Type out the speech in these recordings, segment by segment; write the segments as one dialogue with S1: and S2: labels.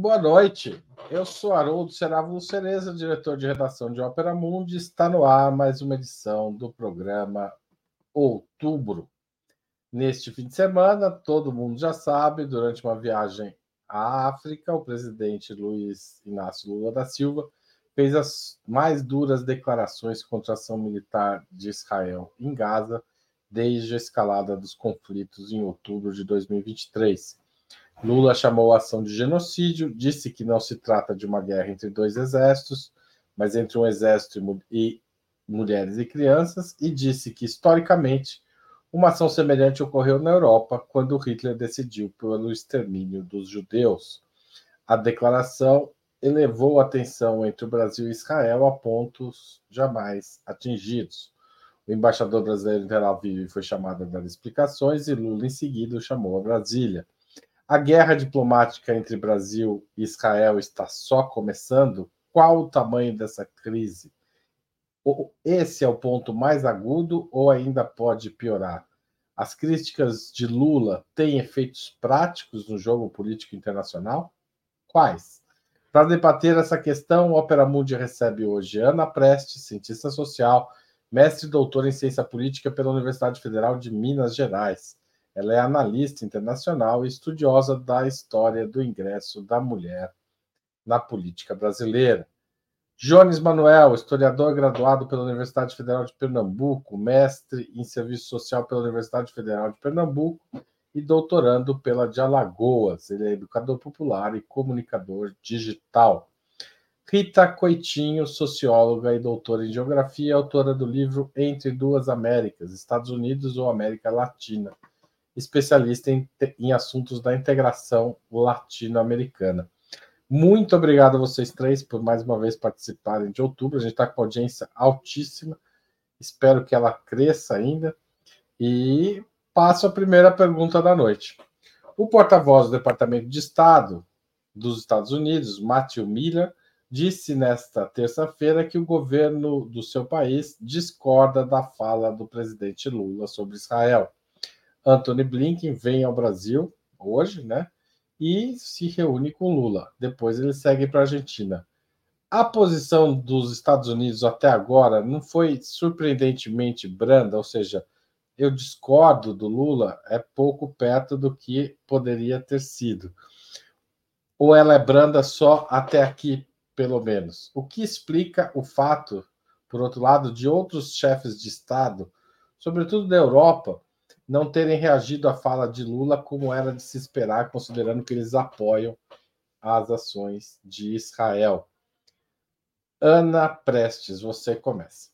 S1: Boa noite. Eu sou Haroldo Serávulo Cereza, diretor de redação de Ópera Mundi. Está no ar mais uma edição do programa Outubro. Neste fim de semana, todo mundo já sabe, durante uma viagem à África, o presidente Luiz Inácio Lula da Silva fez as mais duras declarações contra a ação militar de Israel em Gaza desde a escalada dos conflitos em outubro de 2023 Lula chamou a ação de genocídio, disse que não se trata de uma guerra entre dois exércitos, mas entre um exército e mulheres e crianças, e disse que, historicamente, uma ação semelhante ocorreu na Europa quando Hitler decidiu pelo extermínio dos judeus. A declaração elevou a tensão entre o Brasil e Israel a pontos jamais atingidos. O embaixador brasileiro em Tel Aviv foi chamado a dar explicações e Lula, em seguida, o chamou a Brasília. A guerra diplomática entre Brasil e Israel está só começando? Qual o tamanho dessa crise? Esse é o ponto mais agudo ou ainda pode piorar? As críticas de Lula têm efeitos práticos no jogo político internacional? Quais? Para debater essa questão, o Opera Mundi recebe hoje Ana Preste, cientista social, mestre e doutora em ciência política pela Universidade Federal de Minas Gerais. Ela é analista internacional e estudiosa da história do ingresso da mulher na política brasileira. Jones Manuel, historiador graduado pela Universidade Federal de Pernambuco, mestre em serviço social pela Universidade Federal de Pernambuco e doutorando pela de Alagoas. Ele é educador popular e comunicador digital. Rita Coitinho, socióloga e doutora em geografia, autora do livro Entre Duas Américas, Estados Unidos ou América Latina especialista em, em assuntos da integração latino-americana. Muito obrigado a vocês três por mais uma vez participarem de outubro. A gente está com audiência altíssima. Espero que ela cresça ainda. E passo a primeira pergunta da noite. O porta-voz do Departamento de Estado dos Estados Unidos, Matthew Miller, disse nesta terça-feira que o governo do seu país discorda da fala do presidente Lula sobre Israel. Anthony Blinken vem ao Brasil hoje, né? E se reúne com Lula. Depois ele segue para a Argentina. A posição dos Estados Unidos até agora não foi surpreendentemente branda, ou seja, eu discordo do Lula, é pouco perto do que poderia ter sido. Ou ela é branda só até aqui, pelo menos? O que explica o fato, por outro lado, de outros chefes de Estado, sobretudo da Europa, não terem reagido à fala de Lula como era de se esperar, considerando que eles apoiam as ações de Israel. Ana Prestes, você começa.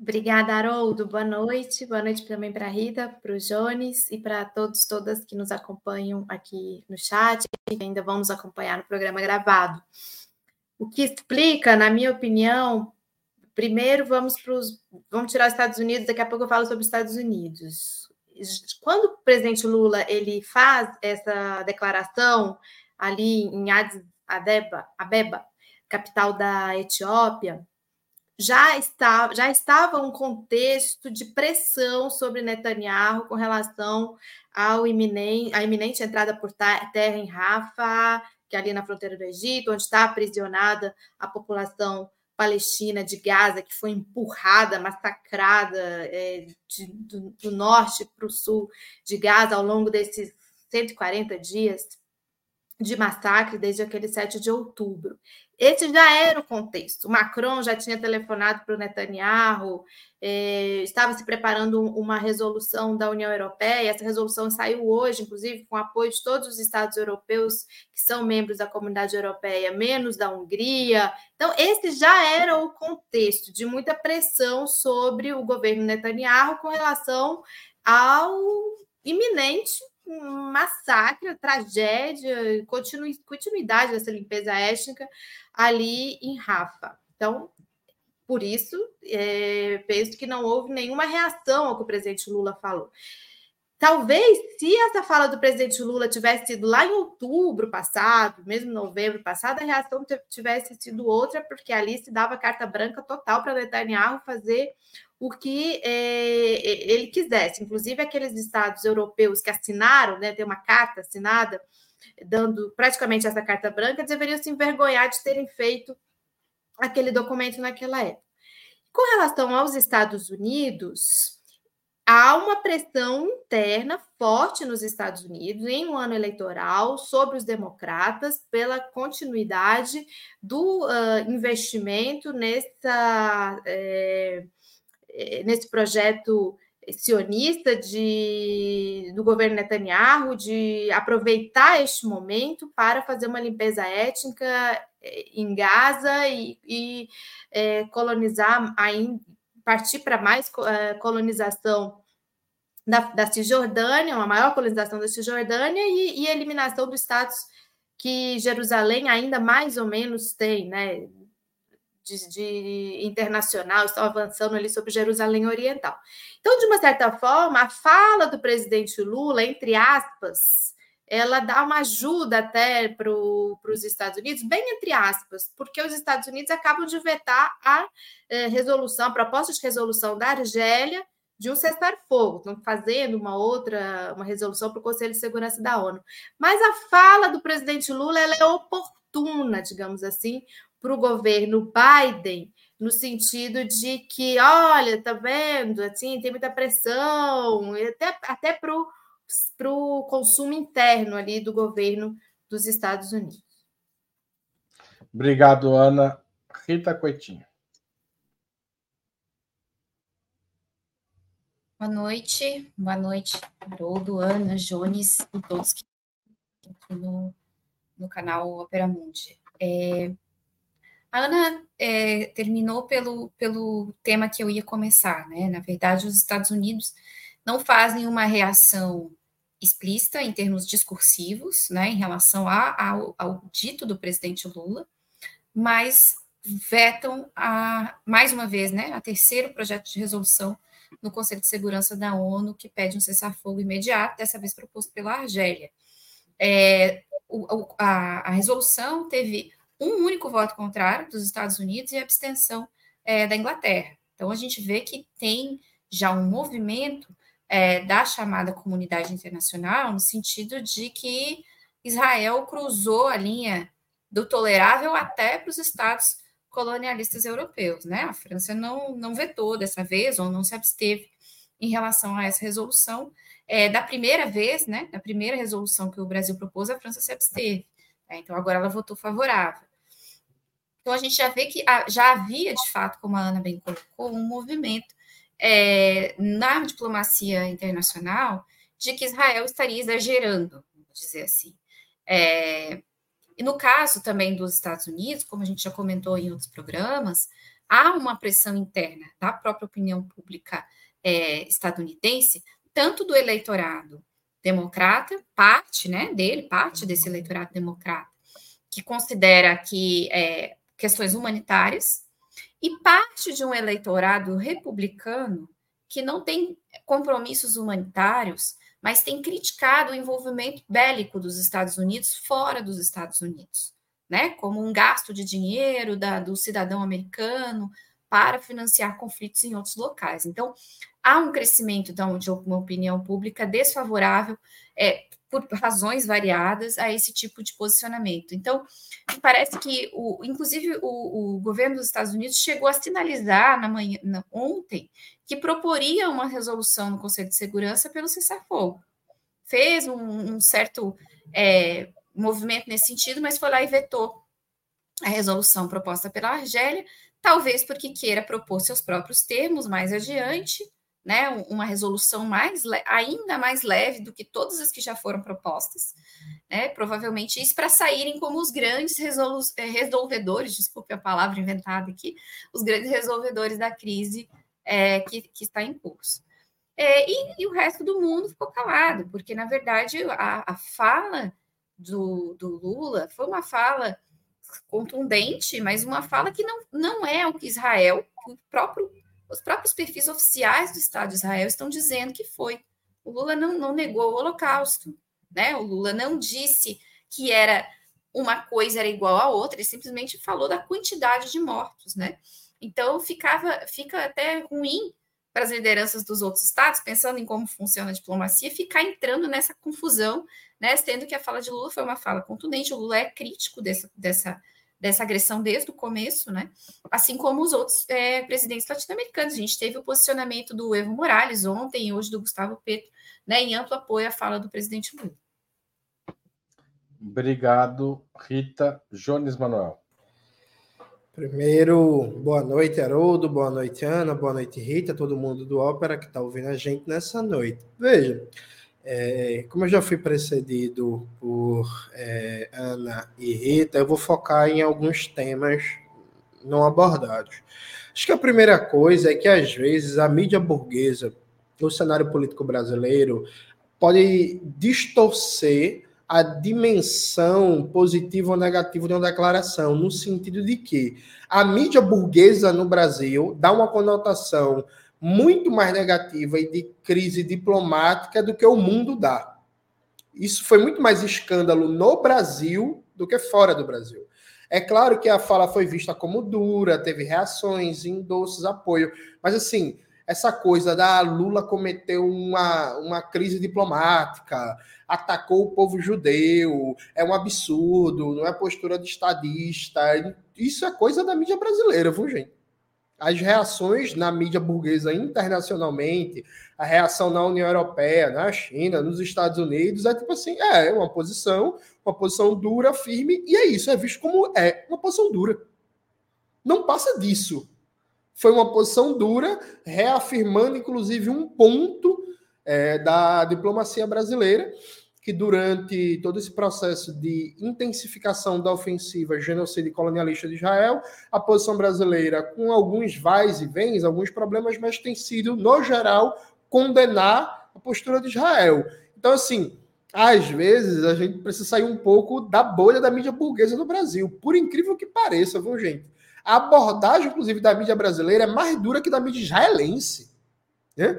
S2: Obrigada, Haroldo. Boa noite. Boa noite também para a Rita, para o Jones e para todos todas que nos acompanham aqui no chat e ainda vão nos acompanhar no programa gravado. O que explica, na minha opinião, Primeiro, vamos para os. Vamos tirar os Estados Unidos, daqui a pouco eu falo sobre os Estados Unidos. Quando o presidente Lula ele faz essa declaração ali em Addis Abeba, Abeba capital da Etiópia, já, está, já estava um contexto de pressão sobre Netanyahu com relação ao iminente, à iminente entrada por terra em Rafah, que é ali na fronteira do Egito, onde está aprisionada a população Palestina de Gaza, que foi empurrada, massacrada é, de, do, do norte para o sul de Gaza ao longo desses 140 dias de massacre desde aquele 7 de outubro. Esse já era o contexto. O Macron já tinha telefonado para o Netanyahu, é, estava se preparando uma resolução da União Europeia. Essa resolução saiu hoje, inclusive, com apoio de todos os Estados europeus que são membros da comunidade europeia, menos da Hungria. Então, esse já era o contexto de muita pressão sobre o governo Netanyahu com relação ao iminente massacre, tragédia, continuidade dessa limpeza étnica ali em Rafa. Então, por isso, é, penso que não houve nenhuma reação ao que o presidente Lula falou. Talvez, se essa fala do presidente Lula tivesse sido lá em outubro passado, mesmo novembro passado, a reação tivesse sido outra, porque ali se dava carta branca total para Netanyahu fazer o que é, ele quisesse. Inclusive, aqueles estados europeus que assinaram, né, tem uma carta assinada, dando praticamente essa carta branca, deveriam se envergonhar de terem feito aquele documento naquela época. Com relação aos Estados Unidos, há uma pressão interna forte nos Estados Unidos, em um ano eleitoral, sobre os democratas, pela continuidade do uh, investimento nessa, é, nesse projeto sionista de, do governo Netanyahu de aproveitar este momento para fazer uma limpeza étnica em Gaza e, e é, colonizar, ainda, partir para mais colonização da, da, Cisjordânia, uma maior colonização da Cisjordânia e, e eliminação do status que Jerusalém ainda mais ou menos tem, né? De, de, internacional, estão avançando ali sobre Jerusalém Oriental. Então, de uma certa forma, a fala do presidente Lula, entre aspas, ela dá uma ajuda até para os Estados Unidos, bem entre aspas, porque os Estados Unidos acabam de vetar a eh, resolução, a proposta de resolução da Argélia de um cessar-fogo, estão fazendo uma outra, uma resolução para o Conselho de Segurança da ONU. Mas a fala do presidente Lula ela é oportuna, digamos assim, para o governo Biden, no sentido de que, olha, tá vendo, assim, tem muita pressão, até, até para o para o consumo interno ali do governo dos Estados Unidos.
S1: Obrigado, Ana. Rita Coitinho.
S3: Boa noite, boa noite, Haroldo, Ana, Jones e todos que estão no, no canal Opera Mundi. É, a Ana é, terminou pelo, pelo tema que eu ia começar, né? Na verdade, os Estados Unidos não fazem uma reação explícita em termos discursivos, né, em relação a, ao, ao dito do presidente Lula, mas vetam a, mais uma vez, né, a terceiro projeto de resolução no Conselho de Segurança da ONU que pede um cessar-fogo imediato, dessa vez proposto pela Argélia. É, o, a, a, resolução teve um único voto contrário dos Estados Unidos e abstenção é, da Inglaterra. Então a gente vê que tem já um movimento é, da chamada comunidade internacional, no sentido de que Israel cruzou a linha do tolerável até para os estados colonialistas europeus. Né? A França não, não vetou dessa vez, ou não se absteve em relação a essa resolução. É, da primeira vez, né, da primeira resolução que o Brasil propôs, a França se absteve. Né? Então, agora ela votou favorável. Então, a gente já vê que já havia, de fato, como a Ana bem colocou, um movimento é, na diplomacia internacional de que Israel estaria exagerando, vamos dizer assim. É, e no caso também dos Estados Unidos, como a gente já comentou em outros programas, há uma pressão interna da própria opinião pública é, estadunidense, tanto do eleitorado democrata, parte né, dele, parte desse eleitorado democrata, que considera que é, questões humanitárias e parte de um eleitorado republicano que não tem compromissos humanitários, mas tem criticado o envolvimento bélico dos Estados Unidos fora dos Estados Unidos, né? Como um gasto de dinheiro da, do cidadão americano para financiar conflitos em outros locais. Então, há um crescimento então, de uma opinião pública desfavorável é, por razões variadas a esse tipo de posicionamento. Então, parece que, o, inclusive, o, o governo dos Estados Unidos chegou a sinalizar na manhã, na, ontem que proporia uma resolução no Conselho de Segurança pelo cessar-fogo. Fez um, um certo é, movimento nesse sentido, mas foi lá e vetou a resolução proposta pela Argélia, talvez porque queira propor seus próprios termos mais adiante, né, uma resolução mais ainda mais leve do que todas as que já foram propostas, né, provavelmente isso para saírem como os grandes eh, resolvedores, desculpe a palavra inventada aqui, os grandes resolvedores da crise é, que, que, está em curso. É, e, e, o resto do mundo ficou calado, porque, na verdade, a, a fala do, do Lula foi uma fala contundente, mas uma fala que não, não é o que Israel, o próprio os próprios perfis oficiais do Estado de Israel estão dizendo que foi. O Lula não, não negou o Holocausto, né? O Lula não disse que era uma coisa era igual à outra, ele simplesmente falou da quantidade de mortos, né? Então ficava, fica até ruim para as lideranças dos outros estados, pensando em como funciona a diplomacia, ficar entrando nessa confusão, né? Sendo que a fala de Lula foi uma fala contundente, o Lula é crítico dessa, dessa, dessa agressão desde o começo, né? Assim como os outros é, presidentes latino-americanos. A gente teve o posicionamento do Evo Morales ontem e hoje do Gustavo Petro, né? Em amplo apoio à fala do presidente Lula.
S1: Obrigado, Rita. Jones Manuel.
S4: Primeiro, boa noite, Haroldo, boa noite, Ana, boa noite, Rita, todo mundo do Ópera que está ouvindo a gente nessa noite. Veja, é, como eu já fui precedido por é, Ana e Rita, eu vou focar em alguns temas não abordados. Acho que a primeira coisa é que, às vezes, a mídia burguesa, no cenário político brasileiro, pode distorcer a dimensão positiva ou negativa de uma declaração, no sentido de que a mídia burguesa no Brasil dá uma conotação muito mais negativa e de crise diplomática do que o mundo dá. Isso foi muito mais escândalo no Brasil do que fora do Brasil. É claro que a fala foi vista como dura, teve reações, endossos, apoio, mas assim, essa coisa da Lula cometeu uma, uma crise diplomática, atacou o povo judeu, é um absurdo, não é postura de estadista. Isso é coisa da mídia brasileira, viu, gente? As reações na mídia burguesa internacionalmente, a reação na União Europeia, na China, nos Estados Unidos, é tipo assim, é uma posição, uma posição dura, firme, e é isso, é visto como é uma posição dura. Não passa disso. Foi uma posição dura, reafirmando, inclusive, um ponto é, da diplomacia brasileira, que durante todo esse processo de intensificação da ofensiva genocida colonialista de Israel, a posição brasileira, com alguns vais e vens, alguns problemas, mas tem sido, no geral, condenar a postura de Israel. Então, assim, às vezes a gente precisa sair um pouco da bolha da mídia burguesa no Brasil, por incrível que pareça, viu, gente? A abordagem, inclusive, da mídia brasileira é mais dura que da mídia israelense. Né?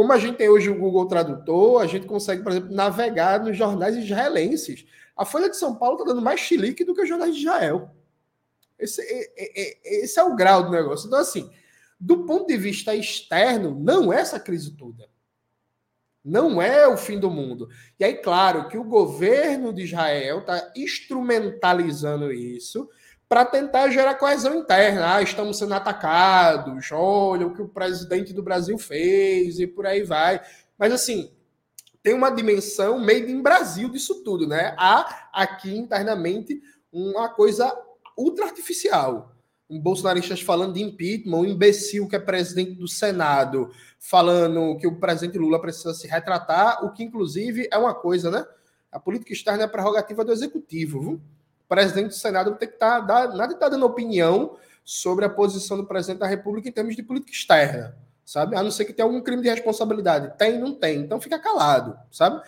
S4: Como a gente tem hoje o Google Tradutor, a gente consegue, por exemplo, navegar nos jornais israelenses. A Folha de São Paulo está dando mais chilique do que os jornais de Israel. Esse, é, é, é, esse é o grau do negócio. Então, assim, do ponto de vista externo, não é essa crise toda. Não é o fim do mundo. E aí, claro, que o governo de Israel está instrumentalizando isso para tentar gerar coesão interna. Ah, estamos sendo atacados, olha o que o presidente do Brasil fez e por aí vai. Mas assim, tem uma dimensão made in Brasil disso tudo, né? Há aqui internamente uma coisa ultra artificial. Um bolsonaristas falando de impeachment, um imbecil que é presidente do Senado falando que o presidente Lula precisa se retratar, o que inclusive é uma coisa, né? A política externa é prerrogativa do executivo, viu? Presidente do Senado tem que estar, tá, nada de estar tá dando opinião sobre a posição do presidente da República em termos de política externa, sabe? A não ser que tenha algum crime de responsabilidade. Tem, não tem. Então fica calado, sabe?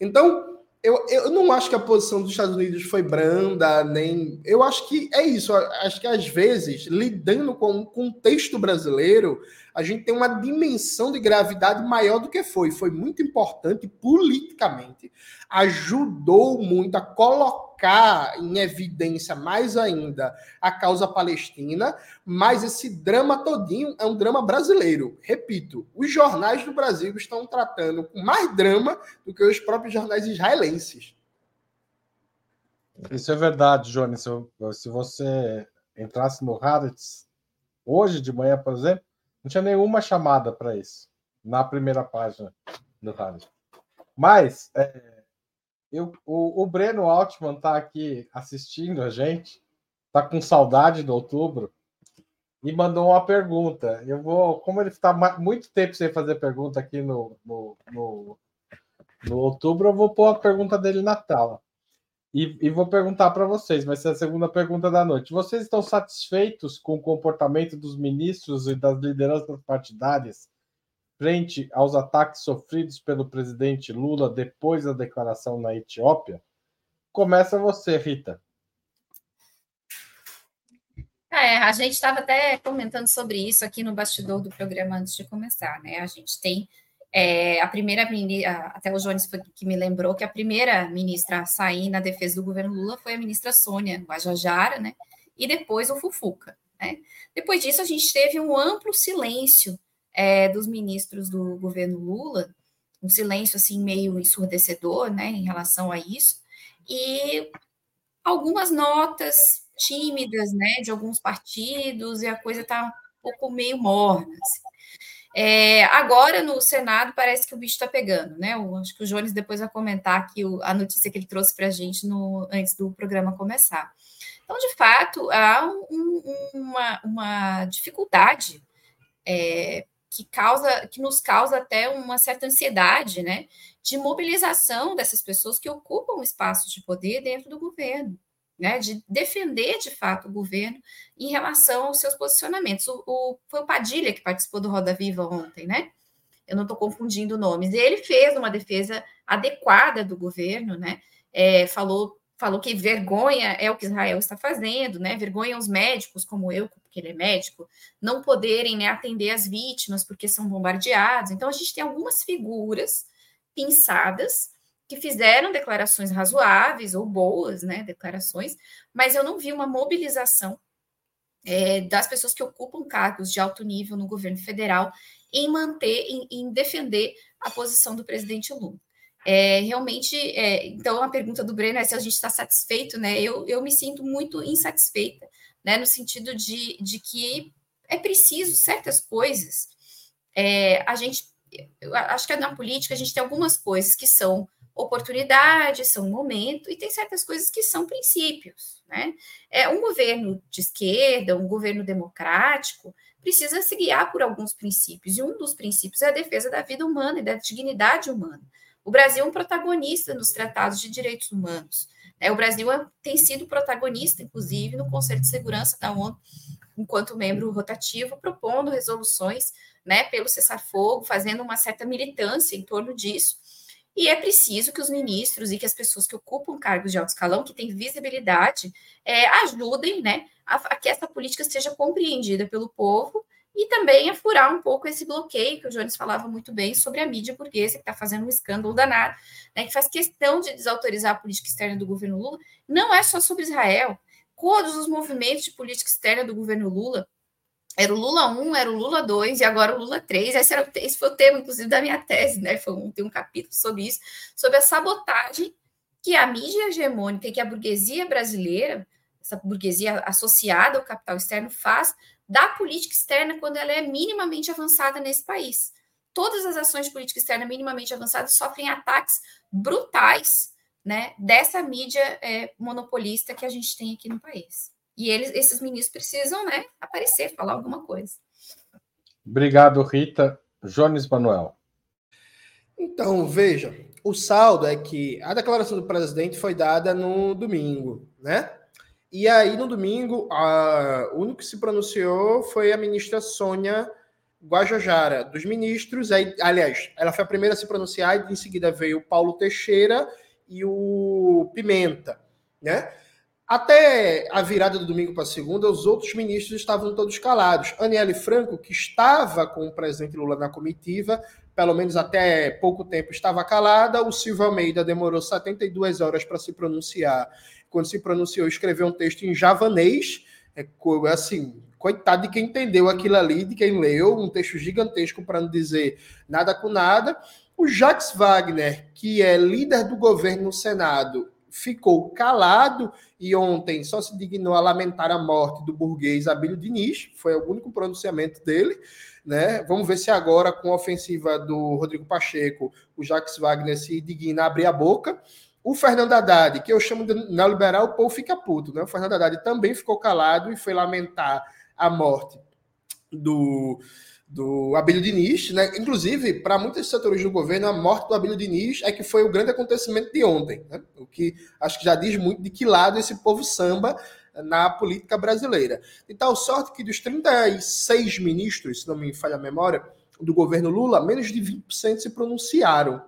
S4: Então, eu, eu não acho que a posição dos Estados Unidos foi branda, nem. Eu acho que é isso. Acho que às vezes, lidando com o contexto brasileiro, a gente tem uma dimensão de gravidade maior do que foi. Foi muito importante politicamente, ajudou muito a colocar colocar em evidência mais ainda a causa palestina, mas esse drama todinho é um drama brasileiro. Repito, os jornais do Brasil estão tratando com mais drama do que os próprios jornais israelenses.
S1: Isso é verdade, Johnny. Se, se você entrasse no Haaretz hoje de manhã, por exemplo, não tinha nenhuma chamada para isso na primeira página do Haaretz. Mas é, eu, o, o Breno Altman está aqui assistindo a gente, está com saudade do outubro e mandou uma pergunta. Eu vou, como ele está muito tempo sem fazer pergunta aqui no, no, no, no outubro, eu vou pôr a pergunta dele na tela. E, e vou perguntar para vocês, vai ser a segunda pergunta da noite. Vocês estão satisfeitos com o comportamento dos ministros e das lideranças partidárias frente aos ataques sofridos pelo presidente Lula depois da declaração na Etiópia? Começa você, Rita.
S3: É, a gente estava até comentando sobre isso aqui no bastidor do programa antes de começar, né? A gente tem é, a primeira ministra, até o Jones foi que me lembrou que a primeira ministra a sair na defesa do governo Lula foi a ministra Sônia Guajajara, né? E depois o Fufuca, né? Depois disso, a gente teve um amplo silêncio é, dos ministros do governo Lula, um silêncio assim meio ensurdecedor, né, em relação a isso, e algumas notas tímidas, né, de alguns partidos, e a coisa está um pouco meio morna. Assim. É, agora, no Senado, parece que o bicho está pegando, né? Acho que o Jones depois vai comentar aqui o, a notícia que ele trouxe para a gente no, antes do programa começar. Então, de fato, há um, uma, uma, dificuldade é, que causa, que nos causa até uma certa ansiedade, né? De mobilização dessas pessoas que ocupam espaços de poder dentro do governo né, de defender de fato o governo em relação aos seus posicionamentos. O, o, foi o Padilha que participou do Roda Viva ontem, né? Eu não estou confundindo nomes. Ele fez uma defesa adequada do governo, né? É, falou, falou que vergonha é o que Israel está fazendo, né? Vergonha os médicos, como eu, porque ele é médico, não poderem né, atender as vítimas porque são bombardeados. Então, a gente tem algumas figuras pensadas que fizeram declarações razoáveis ou boas, né, declarações, mas eu não vi uma mobilização é, das pessoas que ocupam cargos de alto nível no governo federal em manter, em, em defender a posição do presidente Lula. É, realmente, é, então a pergunta do Breno é se a gente está satisfeito, né? Eu, eu me sinto muito insatisfeita, né? No sentido de, de que é preciso certas coisas. É, a gente, acho que na política a gente tem algumas coisas que são oportunidades, são momento, e tem certas coisas que são princípios. Né? É, um governo de esquerda, um governo democrático, precisa se guiar por alguns princípios, e um dos princípios é a defesa da vida humana e da dignidade humana. O Brasil é um protagonista nos tratados de direitos humanos. Né? O Brasil é, tem sido protagonista, inclusive, no Conselho de Segurança da ONU, enquanto membro rotativo, propondo resoluções né, pelo cessar-fogo, fazendo uma certa militância em torno disso. E é preciso que os ministros e que as pessoas que ocupam cargos de alto escalão, que têm visibilidade, é, ajudem né, a, a, que essa política seja compreendida pelo povo e também a furar um pouco esse bloqueio que o Jones falava muito bem sobre a mídia burguesa, que está fazendo um escândalo danado, né, que faz questão de desautorizar a política externa do governo Lula. Não é só sobre Israel. Todos os movimentos de política externa do governo Lula era o Lula 1, era o Lula 2 e agora o Lula 3. Esse, era, esse foi o tema, inclusive, da minha tese, né? Foi um, tem um capítulo sobre isso, sobre a sabotagem que a mídia hegemônica e que a burguesia brasileira, essa burguesia associada ao capital externo, faz da política externa quando ela é minimamente avançada nesse país. Todas as ações de política externa minimamente avançadas sofrem ataques brutais né, dessa mídia é, monopolista que a gente tem aqui no país. E eles, esses ministros precisam né, aparecer, falar alguma coisa.
S1: Obrigado, Rita. Jones Manuel.
S4: Então, veja, o saldo é que a declaração do presidente foi dada no domingo, né? E aí, no domingo, a, o único que se pronunciou foi a ministra Sônia Guajajara, dos ministros. Aí, aliás, ela foi a primeira a se pronunciar, e em seguida veio o Paulo Teixeira e o Pimenta, né? Até a virada do domingo para segunda, os outros ministros estavam todos calados. Aniele Franco, que estava com o presidente Lula na comitiva, pelo menos até pouco tempo estava calada. O Silvio Almeida demorou 72 horas para se pronunciar. Quando se pronunciou, escreveu um texto em javanês. É, assim, coitado de quem entendeu aquilo ali, de quem leu, um texto gigantesco para não dizer nada com nada. O Jacques Wagner, que é líder do governo no Senado ficou calado e ontem só se dignou a lamentar a morte do burguês Abílio Diniz, foi o único pronunciamento dele. Né? Vamos ver se agora, com a ofensiva do Rodrigo Pacheco, o Jacques Wagner se digna a abrir a boca. O Fernando Haddad, que eu chamo de neoliberal, o povo fica puto. Né? O Fernando Haddad também ficou calado e foi lamentar a morte do do Abílio Diniz, né? Inclusive, para muitos setores do governo, a morte do Abílio Diniz é que foi o grande acontecimento de ontem, né? O que acho que já diz muito de que lado esse povo samba na política brasileira. De tal sorte que dos 36 ministros, se não me falha a memória, do governo Lula, menos de 20% se pronunciaram.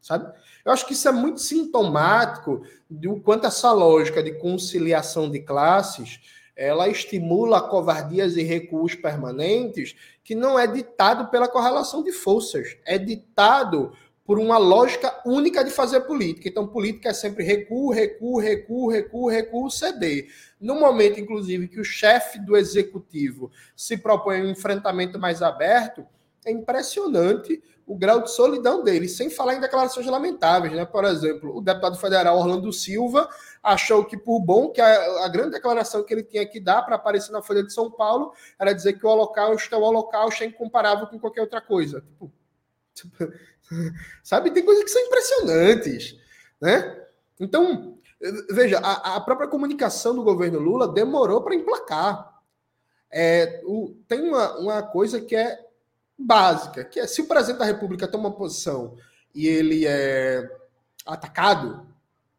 S4: Sabe? Eu acho que isso é muito sintomático do quanto essa lógica de conciliação de classes ela estimula covardias e recuos permanentes que não é ditado pela correlação de forças, é ditado por uma lógica única de fazer política. Então, política é sempre recuo, recuo, recuo, recuo, recuo, ceder. No momento, inclusive, que o chefe do executivo se propõe um enfrentamento mais aberto, é impressionante o grau de solidão dele, sem falar em declarações lamentáveis, né? Por exemplo, o deputado federal Orlando Silva achou que por bom que a, a grande declaração que ele tinha que dar para aparecer na Folha de São Paulo era dizer que o Holocausto é o Holocausto é incomparável com qualquer outra coisa. Tipo, sabe, tem coisas que são impressionantes, né? Então, veja, a, a própria comunicação do governo Lula demorou para emplacar. É, o, tem uma, uma coisa que é básica, que é se o presidente da República toma uma posição e ele é atacado,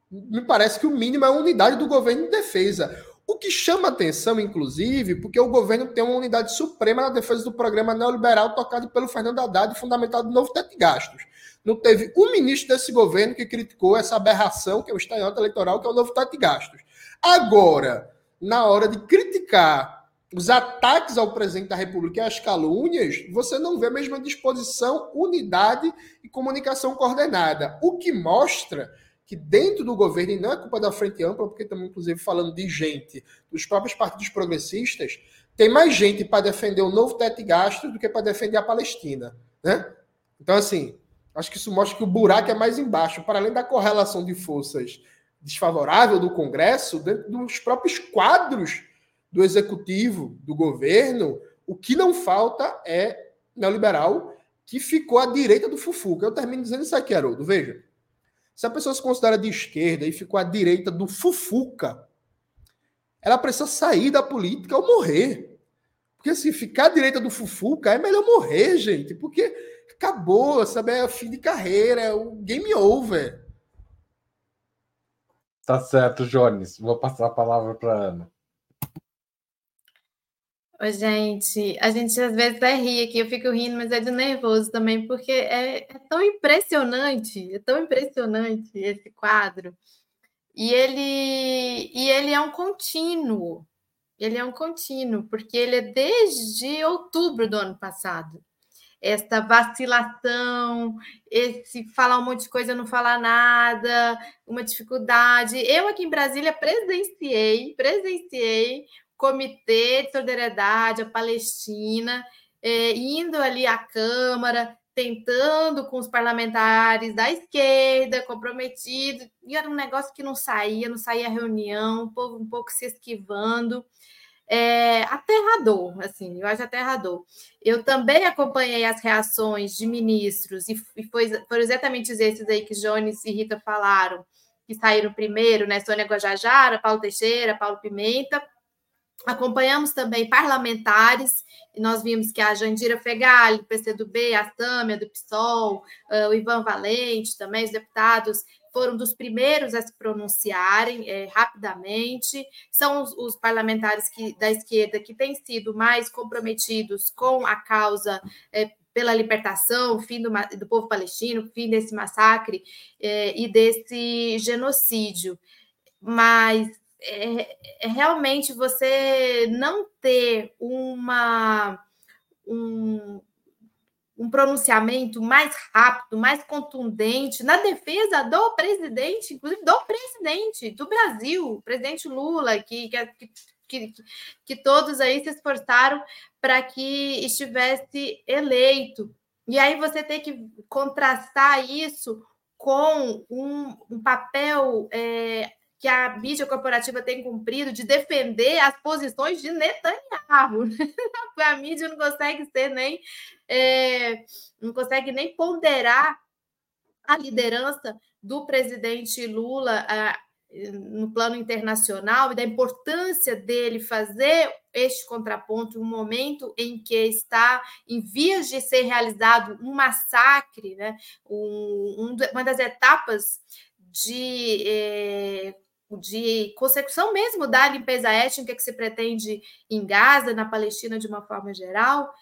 S4: me parece que o mínimo é a unidade do governo de defesa. O que chama atenção, inclusive, porque o governo tem uma unidade suprema na defesa do programa neoliberal tocado pelo Fernando Haddad, fundamentado no novo teto de gastos. Não teve um ministro desse governo que criticou essa aberração, que é o estalhante eleitoral, que é o novo teto de gastos. Agora, na hora de criticar os ataques ao presidente da República e as calúnias, você não vê a mesma disposição, unidade e comunicação coordenada. O que mostra que dentro do governo, e não é culpa da Frente Ampla, porque estamos inclusive falando de gente dos próprios partidos progressistas, tem mais gente para defender o novo teto de gastos do que para defender a Palestina. Né? Então, assim, acho que isso mostra que o buraco é mais embaixo, para além da correlação de forças desfavorável do Congresso, dentro dos próprios quadros do executivo, do governo, o que não falta é neoliberal que ficou à direita do Fufuca. Eu termino dizendo isso aqui, Haroldo. Veja, se a pessoa se considera de esquerda e ficou à direita do Fufuca, ela precisa sair da política ou morrer. Porque se assim, ficar à direita do Fufuca é melhor morrer, gente, porque acabou, sabe? É o fim de carreira, é o game over.
S1: Tá certo, Jones. Vou passar a palavra para Ana.
S2: Oi, gente, a gente às vezes até ri aqui, eu fico rindo, mas é de nervoso também, porque é, é tão impressionante, é tão impressionante esse quadro. E ele, e ele é um contínuo, ele é um contínuo, porque ele é desde outubro do ano passado. Essa vacilação, esse falar um monte de coisa, não falar nada, uma dificuldade. Eu aqui em Brasília presenciei, presenciei Comitê de Solidariedade à Palestina, é, indo ali à Câmara, tentando com os parlamentares da esquerda, comprometido, e era um negócio que não saía, não saía reunião, o povo um pouco se esquivando. É, aterrador, assim, eu acho aterrador. Eu também acompanhei as reações de ministros, e, e foi, foram exatamente esses aí que Jones e Rita falaram, que saíram primeiro, né? Sônia Guajajara, Paulo Teixeira, Paulo Pimenta, Acompanhamos também parlamentares, e nós vimos que a Jandira Fegali, do PCdoB, a Tâmia, do PSOL, uh, o Ivan Valente, também os deputados, foram dos primeiros a se pronunciarem é, rapidamente. São os, os parlamentares que, da esquerda que têm sido mais comprometidos com a causa é, pela libertação, fim do, do povo palestino, fim desse massacre é, e desse genocídio. Mas é, realmente você não ter uma um, um pronunciamento mais rápido, mais contundente na defesa do presidente, inclusive do presidente do Brasil, presidente Lula, que, que, que, que todos aí se esforçaram para que estivesse eleito. E aí você tem que contrastar isso com um, um papel é, que a mídia corporativa tem cumprido de defender as posições de Netanyahu. a mídia não consegue ser nem é, não consegue nem ponderar a liderança do presidente Lula a, no plano internacional e da importância dele fazer este contraponto em um momento em que está em vias de ser realizado um massacre, né? Um, um, uma das etapas de é, de consecução mesmo da limpeza étnica que se pretende em Gaza, na Palestina de uma forma geral,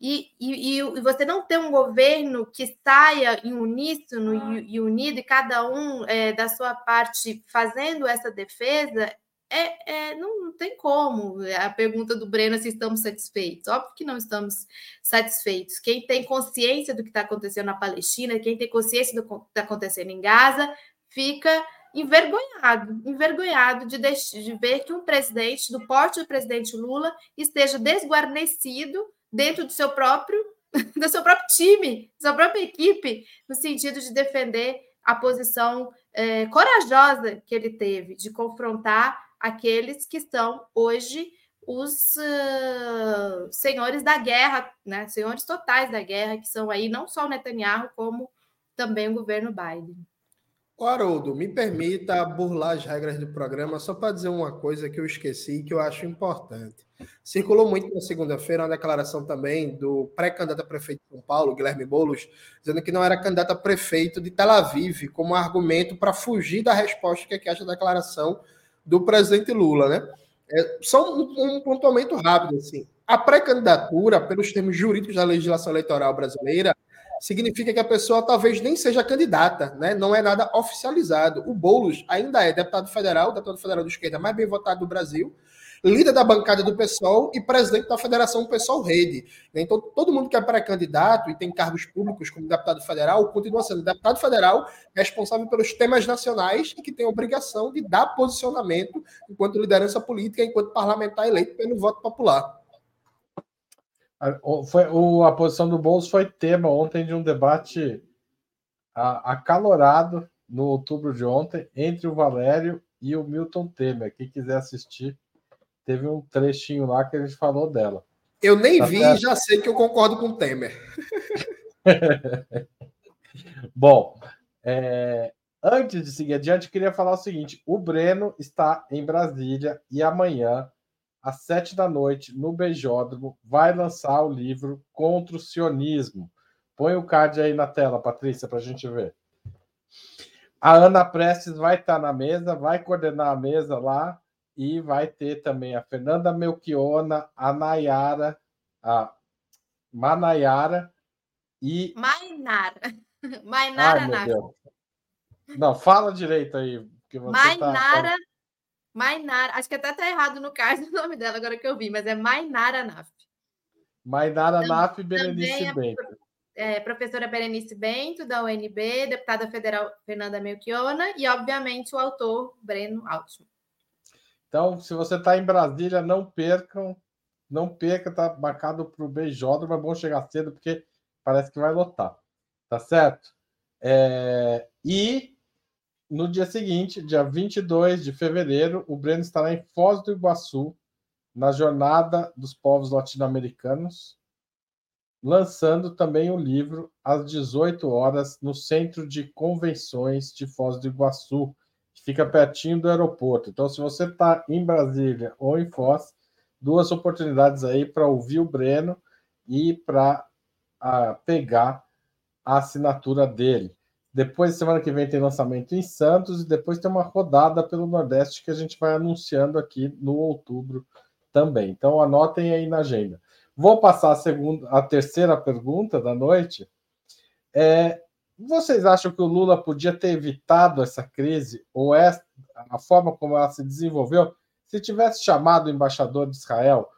S2: e, e, e você não ter um governo que saia em uníssono e, unido, e cada um é, da sua parte fazendo essa defesa, é, é, não, não, tem como. A pergunta do Breno é se estamos satisfeitos. Óbvio que não estamos satisfeitos. Quem tem consciência do que está acontecendo na Palestina, quem tem consciência do que está acontecendo em Gaza, fica envergonhado, envergonhado de, de ver que um presidente do porte do presidente Lula esteja desguarnecido dentro do seu próprio do seu próprio time, da sua própria equipe, no sentido de defender a posição é, corajosa que ele teve de confrontar aqueles que são hoje os uh, senhores da guerra, né? senhores totais da guerra, que são aí não só o Netanyahu, como também o governo Biden.
S4: Haroldo, me permita burlar as regras do programa só para dizer uma coisa que eu esqueci e que eu acho importante. Circulou muito na segunda-feira uma declaração também do pré-candidato a prefeito de São Paulo, Guilherme Boulos, dizendo que não era candidato a prefeito de Tel Aviv, como argumento para fugir da resposta que é a declaração do presidente Lula, né? É, só um, um pontuamento rápido, assim. A pré-candidatura, pelos termos jurídicos da legislação eleitoral brasileira, significa que a pessoa talvez nem seja candidata, né? não é nada oficializado. O Boulos ainda é deputado federal, deputado federal de esquerda mais bem votado do Brasil, líder da bancada do PSOL e presidente da Federação PSOL Rede. Então, todo mundo que é pré-candidato e tem cargos públicos como deputado federal continua sendo deputado federal responsável pelos temas nacionais e que tem a obrigação de dar posicionamento enquanto liderança política, enquanto parlamentar eleito pelo voto popular.
S1: A, foi, o, a posição do Bolso foi tema ontem de um debate a, acalorado no outubro de ontem entre o Valério e o Milton Temer. Quem quiser assistir, teve um trechinho lá que a gente falou dela.
S4: Eu nem tá vi e já sei que eu concordo com o Temer.
S1: Bom, é, antes de seguir adiante, queria falar o seguinte: o Breno está em Brasília e amanhã às sete da noite, no Beijódromo, vai lançar o livro Contra o Sionismo. Põe o card aí na tela, Patrícia, para a gente ver. A Ana Prestes vai estar na mesa, vai coordenar a mesa lá e vai ter também a Fernanda Melchiona, a Nayara, a Manayara e.
S2: Mainara. Mainara
S1: Ai, Não, fala direito aí.
S2: Porque você tá Mainara tá... Mainara, acho que até está errado no card o nome dela, agora que eu vi, mas é Mainara Naf.
S1: Mainara então, Naf Berenice é, Bento.
S2: É, professora Berenice Bento, da UNB, deputada federal Fernanda Melchiona e, obviamente, o autor Breno Altman.
S1: Então, se você está em Brasília, não percam, não perca, está marcado para o Beijódromo, é bom chegar cedo, porque parece que vai lotar. Tá certo? É, e no dia seguinte, dia 22 de fevereiro, o Breno estará em Foz do Iguaçu, na Jornada dos Povos Latino-Americanos, lançando também o livro às 18 horas no Centro de Convenções de Foz do Iguaçu, que fica pertinho do aeroporto. Então, se você está em Brasília ou em Foz, duas oportunidades aí para ouvir o Breno e para ah, pegar a assinatura dele. Depois, semana que vem, tem lançamento em Santos e depois tem uma rodada pelo Nordeste que a gente vai anunciando aqui no outubro também. Então, anotem aí na agenda. Vou passar a segunda, a terceira pergunta da noite. É, vocês acham que o Lula podia ter evitado essa crise ou essa, a forma como ela se desenvolveu se tivesse chamado o embaixador de Israel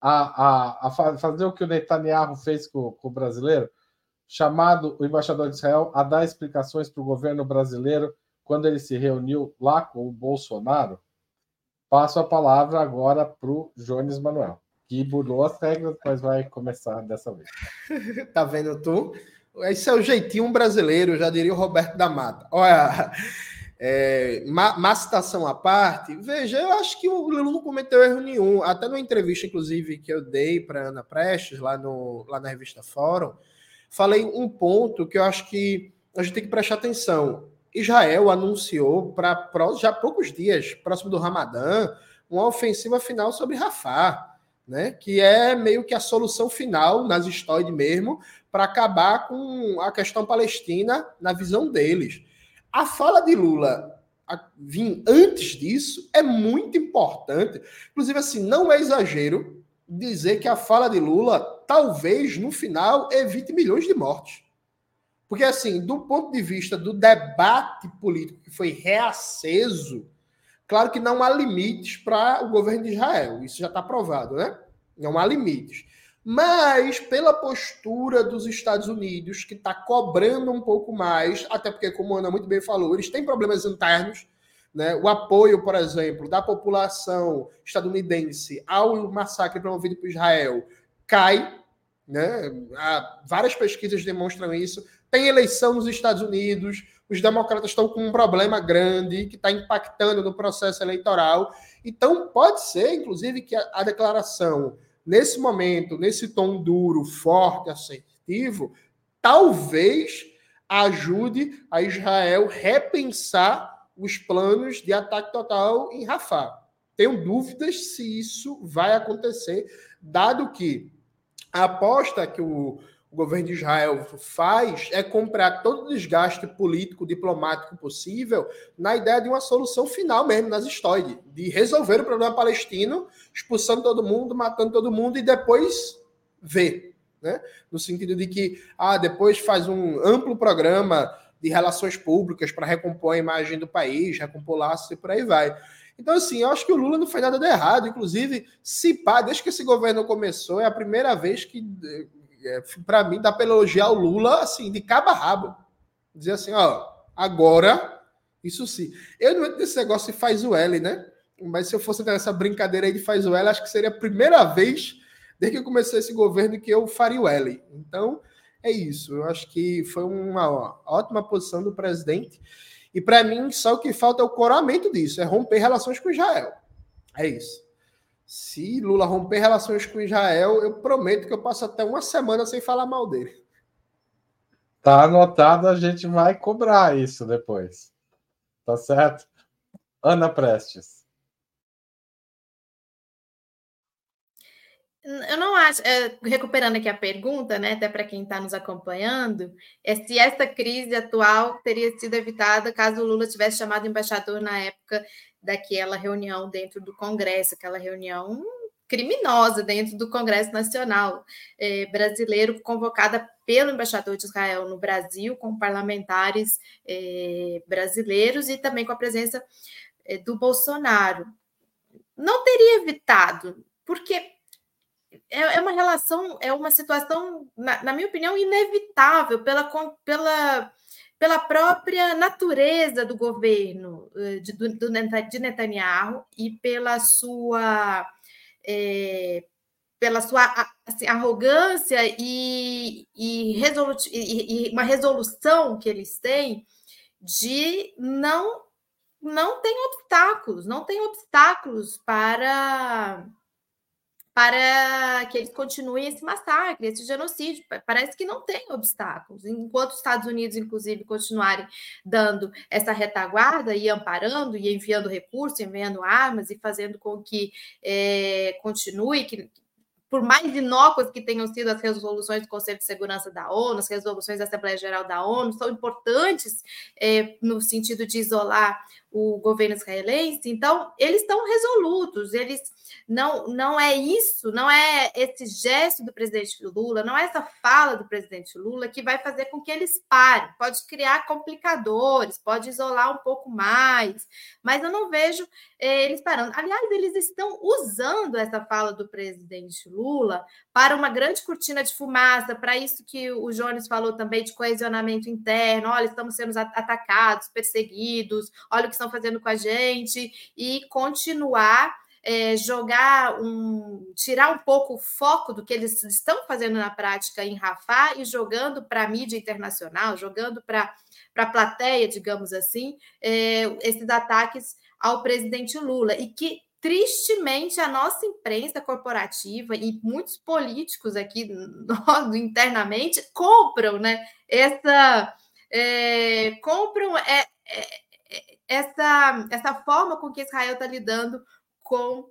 S1: a, a, a fazer o que o Netanyahu fez com, com o brasileiro? Chamado o embaixador de Israel a dar explicações para o governo brasileiro quando ele se reuniu lá com o Bolsonaro. Passo a palavra agora para o Jones Manuel, que burlou as regras, mas vai começar dessa vez.
S4: tá vendo tu? Esse é o jeitinho brasileiro, já diria o Roberto da Mata. Olha, é, má, citação à parte, veja, eu acho que o Lula não cometeu erro nenhum. Até numa entrevista, inclusive, que eu dei para Ana Prestes, lá, no, lá na revista Fórum, falei um ponto que eu acho que a gente tem que prestar atenção. Israel anunciou para já poucos dias, próximo do Ramadã, uma ofensiva final sobre Rafah, né? Que é meio que a solução final nas histórias mesmo para acabar com a questão palestina na visão deles. A fala de Lula vir antes disso é muito importante. Inclusive, assim, não é exagero dizer que a fala de Lula talvez no final evite milhões de mortes. Porque, assim, do ponto de vista do debate político que foi reaceso, Claro que não há limites para o governo de Israel, isso já está provado, né? Não há limites. Mas, pela postura dos Estados Unidos, que está cobrando um pouco mais, até porque, como a Ana muito bem falou, eles têm problemas internos, né? O apoio, por exemplo, da população estadunidense ao massacre promovido por Israel cai. Né? Há várias pesquisas demonstram isso. Tem eleição nos Estados Unidos, os democratas estão com um problema grande que está impactando no processo eleitoral. Então, pode ser, inclusive, que a, a declaração, nesse momento, nesse tom duro, forte, assertivo, talvez ajude a Israel repensar os planos de ataque total em Rafah. Tenho dúvidas se isso vai acontecer, dado que a aposta que o, governo de Israel faz é comprar todo o desgaste político, diplomático possível na ideia de uma solução final mesmo, nas histórias, de resolver o problema palestino, expulsando todo mundo, matando todo mundo e depois ver. Né? No sentido de que ah, depois faz um amplo programa de relações públicas para recompor a imagem do país, recompor laços e por aí vai. Então, assim, eu acho que o Lula não fez nada de errado. Inclusive, se pá, desde que esse governo começou, é a primeira vez que, é, para mim, dá para elogiar o Lula, assim, de cabo a rabo. Dizer assim, ó, agora, isso sim. Eu não entro nesse negócio de faz o L, né? Mas se eu fosse ter essa brincadeira aí de faz o L, acho que seria a primeira vez desde que comecei esse governo que eu faria o L. Então, é isso. Eu acho que foi uma ó, ótima posição do presidente. E para mim, só o que falta é o coramento disso, é romper relações com Israel. É isso. Se Lula romper relações com Israel, eu prometo que eu passo até uma semana sem falar mal dele.
S1: Tá anotado, a gente vai cobrar isso depois. Tá certo? Ana Prestes.
S2: Eu não acho, é, recuperando aqui a pergunta, né, até para quem está nos acompanhando, é se essa crise atual teria sido evitada caso o Lula tivesse chamado o embaixador na época daquela reunião dentro do Congresso, aquela reunião criminosa dentro do Congresso Nacional é, brasileiro, convocada pelo embaixador de Israel no Brasil, com parlamentares é, brasileiros e também com a presença do Bolsonaro. Não teria evitado, porque é, é uma relação, é uma situação, na, na minha opinião, inevitável pela, pela, pela própria natureza do governo eh, de, do, de Netanyahu e pela sua. É, pela sua assim, arrogância e, e, e, e, uma resolução que eles têm de não não tem obstáculos, não tem obstáculos para para que eles continuem esse massacre, esse genocídio. Parece que não tem obstáculos. Enquanto os Estados Unidos, inclusive, continuarem dando essa retaguarda e amparando e enviando recursos, enviando armas e fazendo com que é, continue, que, por mais inócuas que tenham sido as resoluções do Conselho de Segurança da ONU, as resoluções da Assembleia Geral da ONU, são importantes é, no sentido de isolar o governo israelense. Então, eles estão resolutos, eles não, não é isso, não é esse gesto do presidente Lula, não é essa fala do presidente Lula que vai fazer com que eles parem. Pode criar complicadores, pode isolar um pouco mais, mas eu não vejo eh, eles parando. Aliás, eles estão usando essa fala do presidente Lula para uma grande cortina de fumaça, para isso que o Jones falou também de coesionamento interno. Olha, estamos sendo atacados, perseguidos, olha o que estão fazendo com a gente, e continuar é, jogar um, tirar um pouco o foco do que eles estão fazendo na prática em Rafah e jogando para a mídia internacional, jogando para a plateia, digamos assim, é, esses ataques ao presidente Lula e que tristemente a nossa imprensa corporativa e muitos políticos aqui nós, internamente compram, né? Essa é, compram é, é, essa essa forma com que Israel está lidando com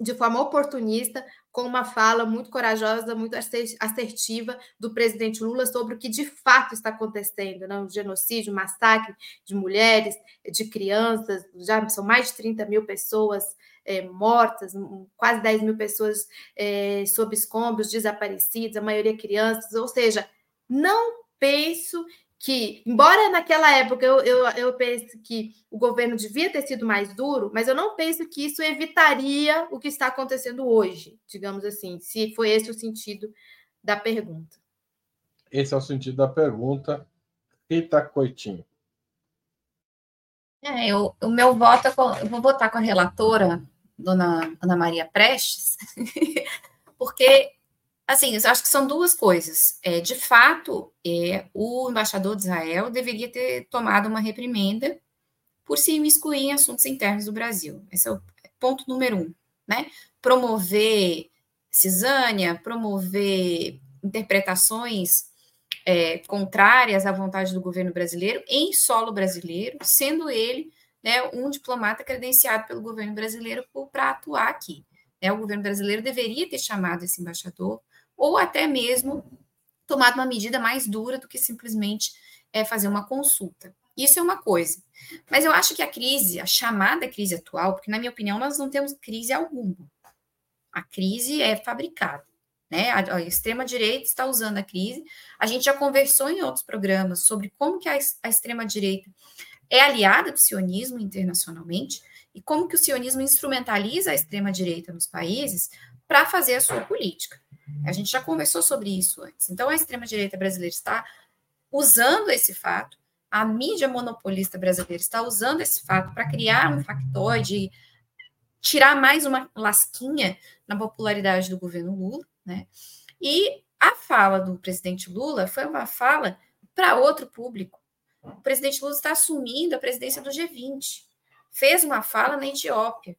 S2: de forma oportunista, com uma fala muito corajosa, muito assertiva do presidente Lula sobre o que de fato está acontecendo, né? o genocídio, o massacre de mulheres, de crianças, já são mais de 30 mil pessoas é, mortas, quase 10 mil pessoas é, sob escombros, desaparecidas, a maioria crianças, ou seja, não penso que, embora naquela época eu, eu, eu pense que o governo devia ter sido mais duro, mas eu não penso que isso evitaria o que está acontecendo hoje, digamos assim, se foi esse o sentido da pergunta.
S1: Esse é o sentido da pergunta. Rita Coitinho.
S3: É, eu, o meu voto, é com, eu vou votar com a relatora, dona Ana Maria Prestes, porque Assim, eu acho que são duas coisas. É, de fato, é, o embaixador de Israel deveria ter tomado uma reprimenda por se imiscuir em assuntos internos do Brasil. Esse é o ponto número um. Né? Promover cisânia, promover interpretações é, contrárias à vontade do governo brasileiro em solo brasileiro, sendo ele né, um diplomata credenciado pelo governo brasileiro para atuar aqui. Né? O governo brasileiro deveria ter chamado esse embaixador ou até mesmo tomado uma medida mais dura do que simplesmente é, fazer uma consulta. Isso é uma coisa. Mas eu acho que a crise, a chamada crise atual, porque na minha opinião nós não temos crise alguma. A crise é fabricada. Né? A, a extrema-direita está usando a crise. A gente já conversou em outros programas sobre como que a, a extrema-direita é aliada do sionismo internacionalmente e como que o sionismo instrumentaliza a extrema-direita nos países para fazer a sua política. A gente já conversou sobre isso antes. Então, a extrema-direita brasileira está usando esse fato, a mídia monopolista brasileira está usando esse fato para criar um factoide, tirar mais uma lasquinha na popularidade do governo Lula, né? E a fala do presidente Lula foi uma fala para outro público. O presidente Lula está assumindo a presidência do G20. Fez uma fala na Etiópia.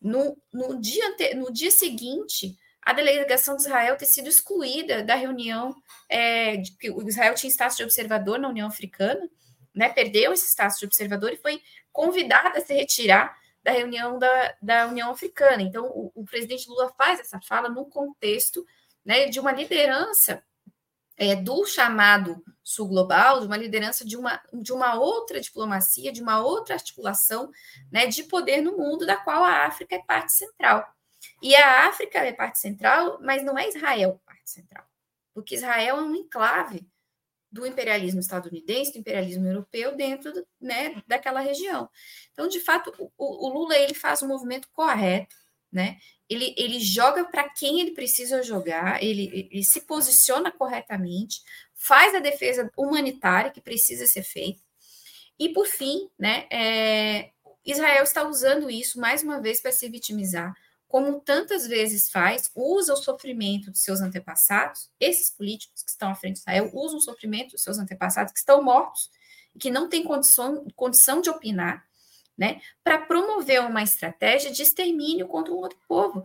S3: No, no, dia, no dia seguinte, a delegação de Israel ter sido excluída da reunião, é, de, o Israel tinha status de observador na União Africana, né, perdeu esse status de observador e foi convidada a se retirar da reunião da, da União Africana. Então, o, o presidente Lula faz essa fala no contexto né, de uma liderança é, do chamado sul global, de uma liderança de uma, de uma outra diplomacia, de uma outra articulação né, de poder no mundo, da qual a África é parte central. E a África é parte central, mas não é Israel parte central, porque Israel é um enclave do imperialismo estadunidense, do imperialismo europeu dentro né, daquela região. Então, de fato, o, o Lula ele faz um movimento correto, né? Ele, ele joga para quem ele precisa jogar, ele, ele se posiciona corretamente, faz a defesa humanitária que precisa ser feita. E, por fim, né, é, Israel está usando isso mais uma vez para se vitimizar, como tantas vezes faz, usa o sofrimento dos seus antepassados, esses políticos que estão à frente de Israel usam o sofrimento dos seus antepassados que estão mortos que não têm condição, condição de opinar, né, para promover uma estratégia de extermínio contra um outro povo.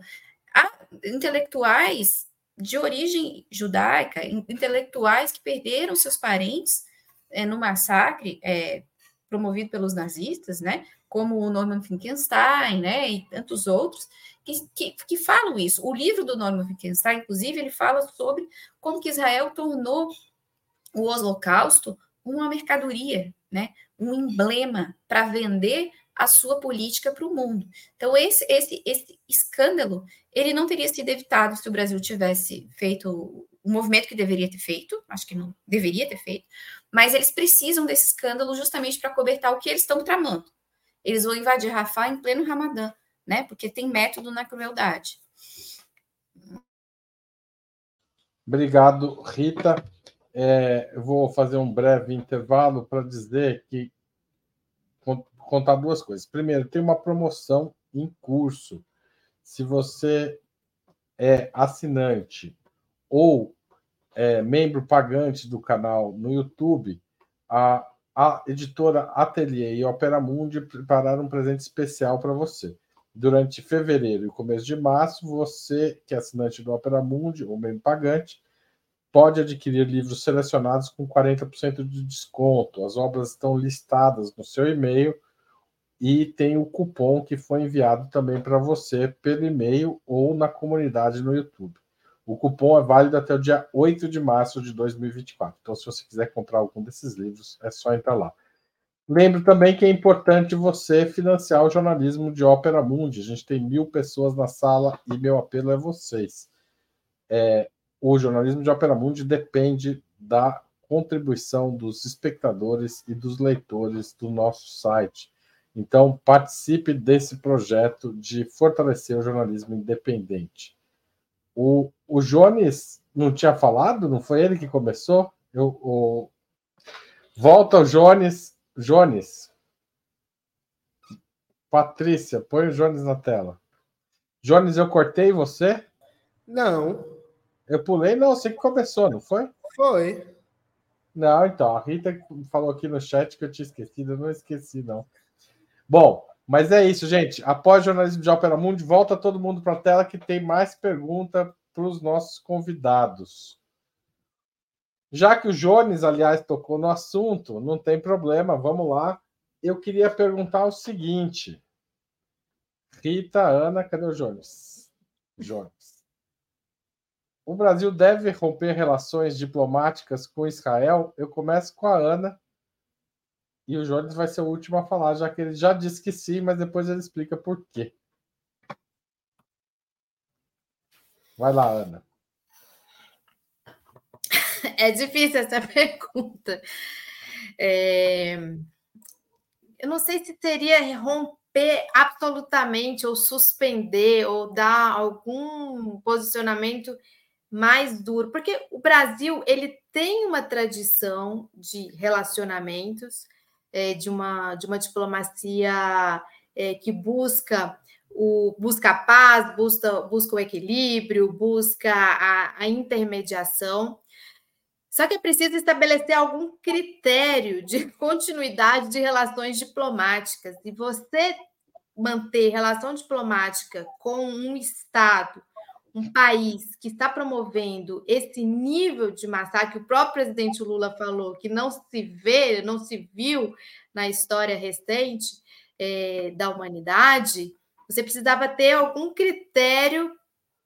S3: Há intelectuais de origem judaica, intelectuais que perderam seus parentes é, no massacre é, promovido pelos nazistas, né, como o Norman Finkelstein, né, e tantos outros, que, que, que falam isso. O livro do Norman Wittgenstein, inclusive, ele fala sobre como que Israel tornou o Holocausto uma mercadoria, né? um emblema para vender a sua política para o mundo. Então, esse, esse, esse escândalo, ele não teria sido evitado se o Brasil tivesse feito o movimento que deveria ter feito, acho que não deveria ter feito, mas eles precisam desse escândalo justamente para cobertar o que eles estão tramando. Eles vão invadir Rafah em pleno Ramadã né? Porque tem método na crueldade.
S1: Obrigado, Rita. É, eu vou fazer um breve intervalo para dizer que contar duas coisas. Primeiro, tem uma promoção em curso. Se você é assinante ou é membro pagante do canal no YouTube, a, a editora Atelier e Opera Mundi prepararam um presente especial para você durante fevereiro e começo de março, você, que é assinante do Opera Mundi ou membro pagante, pode adquirir livros selecionados com 40% de desconto. As obras estão listadas no seu e-mail e tem o cupom que foi enviado também para você pelo e-mail ou na comunidade no YouTube. O cupom é válido até o dia 8 de março de 2024. Então, se você quiser comprar algum desses livros, é só entrar lá. Lembro também que é importante você financiar o jornalismo de Ópera Mundi. A gente tem mil pessoas na sala e meu apelo é vocês. É, o jornalismo de Ópera Mundi depende da contribuição dos espectadores e dos leitores do nosso site. Então, participe desse projeto de fortalecer o jornalismo independente. O, o Jones não tinha falado? Não foi ele que começou? Eu. Volta o Jones. Jones. Patrícia, põe o Jones na tela. Jones, eu cortei você?
S4: Não.
S1: Eu pulei? Não, você que começou, não foi?
S4: Foi.
S1: Não, então, a Rita falou aqui no chat que eu tinha esquecido, eu não esqueci, não. Bom, mas é isso, gente. Após o jornalismo de Ópera Mundi, volta todo mundo para a tela que tem mais pergunta para os nossos convidados. Já que o Jones, aliás, tocou no assunto, não tem problema, vamos lá. Eu queria perguntar o seguinte. Rita, Ana, cadê o Jones? Jones. O Brasil deve romper relações diplomáticas com Israel? Eu começo com a Ana e o Jones vai ser o último a falar, já que ele já disse que sim, mas depois ele explica por quê. Vai lá, Ana.
S2: É difícil essa pergunta. É... Eu não sei se teria romper absolutamente, ou suspender, ou dar algum posicionamento mais duro, porque o Brasil ele tem uma tradição de relacionamentos, é, de, uma, de uma diplomacia é, que busca o, busca a paz, busca, busca o equilíbrio, busca a, a intermediação. Só que é preciso estabelecer algum critério de continuidade de relações diplomáticas. E você manter relação diplomática com um Estado, um país que está promovendo esse nível de massacre, o próprio presidente Lula falou que não se vê, não se viu na história recente é, da humanidade, você precisava ter algum critério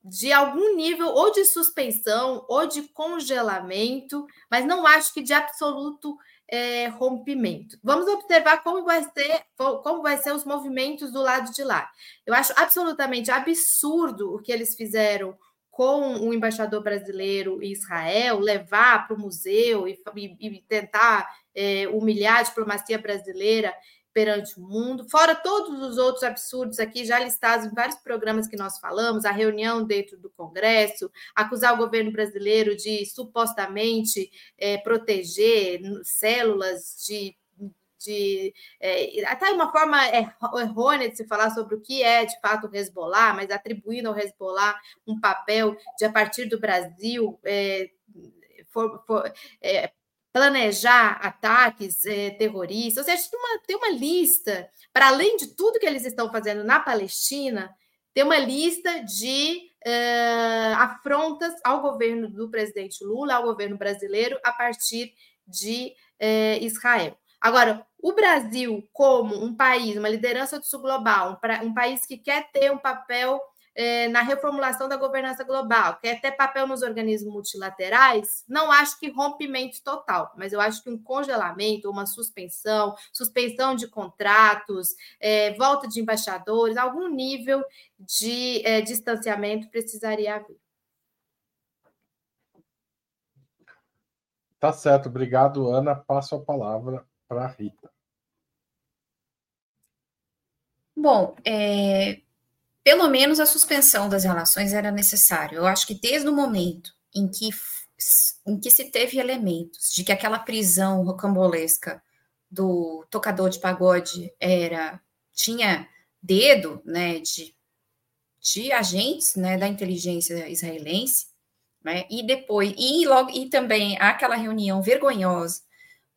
S2: de algum nível ou de suspensão ou de congelamento, mas não acho que de absoluto é, rompimento. Vamos observar como vai ser como vai ser os movimentos do lado de lá. Eu acho absolutamente absurdo o que eles fizeram com o embaixador brasileiro em Israel, levar para o museu e, e, e tentar é, humilhar a diplomacia brasileira perante o mundo, fora todos os outros absurdos aqui já listados em vários programas que nós falamos, a reunião dentro do Congresso, acusar o governo brasileiro de supostamente é, proteger células de de é, até uma forma errônea de se falar sobre o que é de fato o Hezbollah, mas atribuindo ao Hezbollah um papel de a partir do Brasil é, for, for, é, planejar ataques é, terroristas, ou seja, tem uma, tem uma lista, para além de tudo que eles estão fazendo na Palestina, tem uma lista de uh, afrontas ao governo do presidente Lula, ao governo brasileiro, a partir de uh, Israel. Agora, o Brasil, como um país, uma liderança do sul global, um, um país que quer ter um papel é, na reformulação da governança global, quer ter papel nos organismos multilaterais, não acho que rompimento total, mas eu acho que um congelamento, uma suspensão, suspensão de contratos, é, volta de embaixadores, algum nível de é, distanciamento precisaria haver.
S1: Tá certo, obrigado, Ana. Passo a palavra para a Rita.
S3: Bom, é, pelo menos a suspensão das relações era necessária. Eu acho que desde o momento em que, em que se teve elementos de que aquela prisão rocambolesca do tocador de pagode era tinha dedo né, de, de agentes né, da inteligência israelense, né, e depois, e logo, e também aquela reunião vergonhosa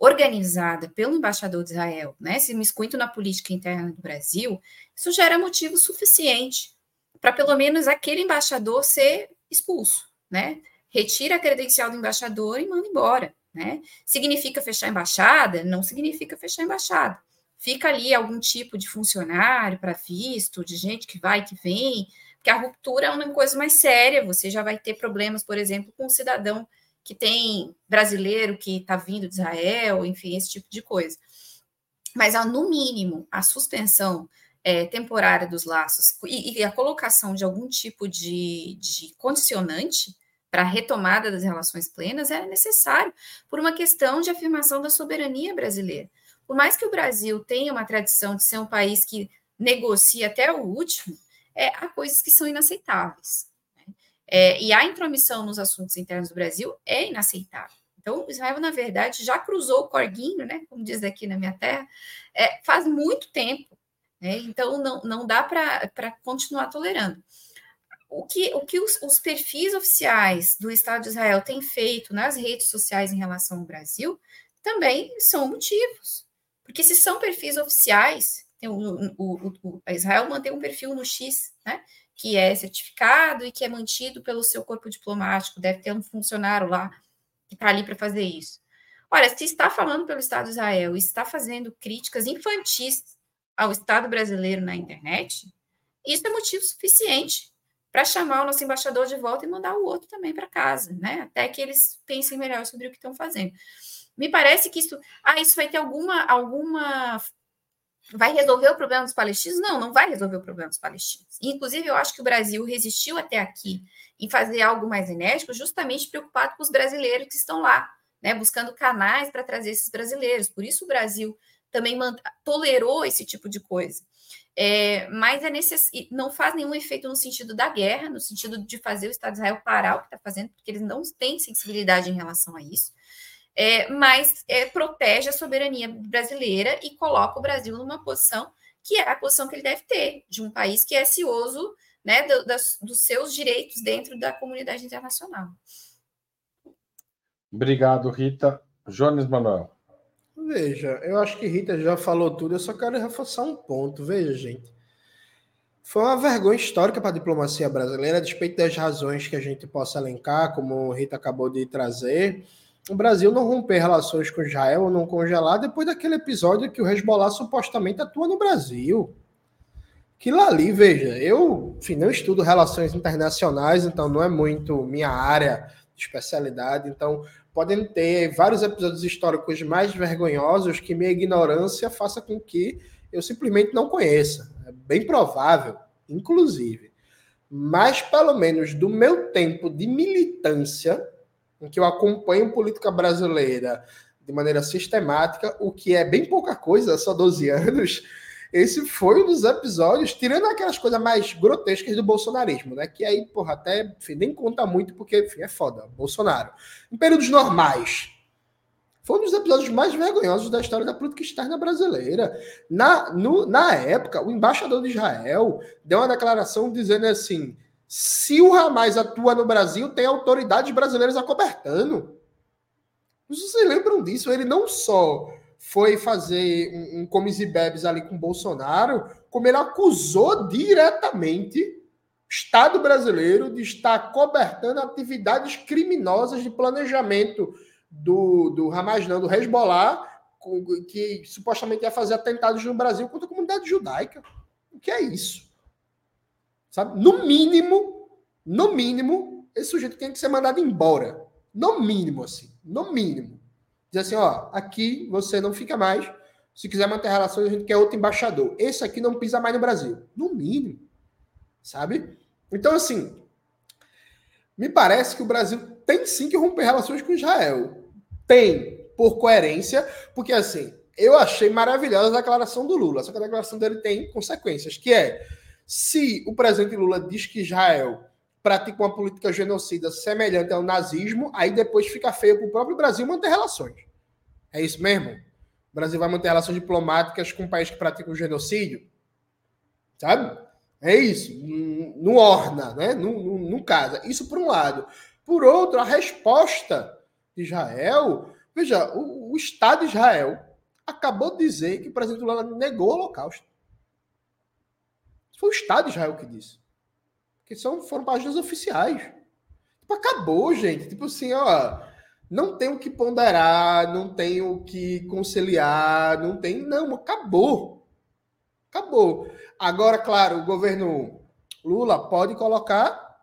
S3: organizada pelo embaixador de Israel, né, se miscuindo na política interna do Brasil, isso gera motivo suficiente para pelo menos aquele embaixador ser expulso, né? Retira a credencial do embaixador e manda embora, né? Significa fechar a embaixada? Não significa fechar a embaixada. Fica ali algum tipo de funcionário para visto, de gente que vai que vem, porque a ruptura é uma coisa mais séria, você já vai ter problemas, por exemplo, com um cidadão que tem brasileiro que está vindo de Israel, enfim, esse tipo de coisa. Mas, no mínimo, a suspensão é, temporária dos laços e, e, a colocação de algum tipo de, de condicionante para a retomada das relações plenas era necessário por uma questão de afirmação da soberania brasileira. Por mais que o Brasil tenha uma tradição de ser um país que negocia até o último, é, há coisas que são inaceitáveis. É, e a intromissão nos assuntos internos do Brasil é inaceitável. Então, Israel, na verdade, já cruzou o corguinho, né, como diz aqui na minha terra, é, faz muito tempo. Né? Então, não, não dá para continuar tolerando. O que, o que os, os, perfis oficiais do Estado de Israel têm feito nas redes sociais em relação ao Brasil também são motivos. Porque se são perfis oficiais, o, o, o, Israel mantém um perfil no X, né? Que é certificado e que é mantido pelo seu corpo diplomático, deve ter um funcionário lá que está ali para fazer isso. Olha, se está falando pelo Estado de Israel e está fazendo críticas infantis ao Estado brasileiro na internet, isso é motivo suficiente para chamar o nosso embaixador de volta e mandar o outro também para casa, né? Até que eles pensem melhor sobre o que estão fazendo. Me parece que isso, ah, isso vai ter alguma alguma vai resolver o problema dos palestinos? Não, não vai resolver o problema dos palestinos. Inclusive, eu acho que o Brasil resistiu até aqui em fazer algo mais enérgico, justamente preocupado com os brasileiros que estão lá, né, buscando canais para trazer esses brasileiros. Por isso o Brasil também tolerou esse tipo de coisa. É, mas é necess... não faz nenhum efeito no sentido da guerra, no sentido de fazer o Estado de Israel parar o que está fazendo, porque eles não têm sensibilidade em relação a isso é, mas é, protege a soberania brasileira e coloca o Brasil numa posição que é a posição que ele deve ter, de um país que é cioso né, do, das, dos seus direitos dentro da comunidade internacional.
S1: Obrigado, Rita. Jones Manuel.
S4: Veja, eu acho que Rita já falou tudo, eu só quero reforçar um ponto. Veja, gente. Foi uma vergonha histórica para a diplomacia brasileira, a despeito das razões que a gente possa elencar, como Rita acabou de trazer o Brasil não romper relações com Israel ou não congelar depois daquele episódio que o Hezbollah supostamente atua no Brasil. Aquilo ali, veja, eu enfim, não estudo relações internacionais, então não é muito minha área de especialidade, então podem ter vários episódios históricos mais vergonhosos que minha ignorância faça com que eu simplesmente não conheça. É bem provável, inclusive. Mas, pelo menos do meu tempo de militância, em que eu acompanho política brasileira de maneira sistemática, o que é bem pouca coisa, só 12 anos. Esse foi um dos episódios, tirando aquelas coisas mais grotescas do bolsonarismo, né? Que aí, porra, até enfim, nem conta muito, porque enfim, é foda, Bolsonaro. Em períodos normais, foi um dos episódios mais vergonhosos da história da política externa brasileira. Na, no, na época, o embaixador de Israel deu uma declaração dizendo assim: se o Hamas atua no Brasil, tem autoridades brasileiras acobertando. Vocês lembram disso? Ele não só foi fazer um, um comes e bebes ali com Bolsonaro, como ele acusou diretamente o Estado brasileiro de estar cobertando atividades criminosas de planejamento do, do Hamas, não, do Hezbollah, que supostamente ia fazer atentados no Brasil contra a comunidade judaica. O que é isso? Sabe? No mínimo, no mínimo, esse sujeito tem que ser mandado embora. No mínimo, assim. No mínimo. Diz assim, ó, aqui você não fica mais. Se quiser manter relações, a gente quer outro embaixador. Esse aqui não pisa mais no Brasil. No mínimo. Sabe? Então, assim, me parece que o Brasil tem sim que romper relações com Israel. Tem, por coerência, porque assim, eu achei maravilhosa a declaração do Lula, só que a declaração dele tem consequências, que é se o presidente Lula diz que Israel pratica uma política genocida semelhante ao nazismo, aí depois fica feio para o próprio Brasil manter relações. É isso mesmo? O Brasil vai manter relações diplomáticas com um país que pratica o genocídio? Sabe? É isso. Não orna, né? Não casa. Isso por um lado. Por outro, a resposta de Israel. Veja, o, o Estado de Israel acabou de dizer que o presidente Lula negou o Holocausto. Foi o Estado de Israel que disse. Porque são, foram páginas oficiais. Tipo, acabou, gente. Tipo assim, ó. Não tem o que ponderar, não tem o que conciliar, não tem. Não, acabou. Acabou. Agora, claro, o governo Lula pode colocar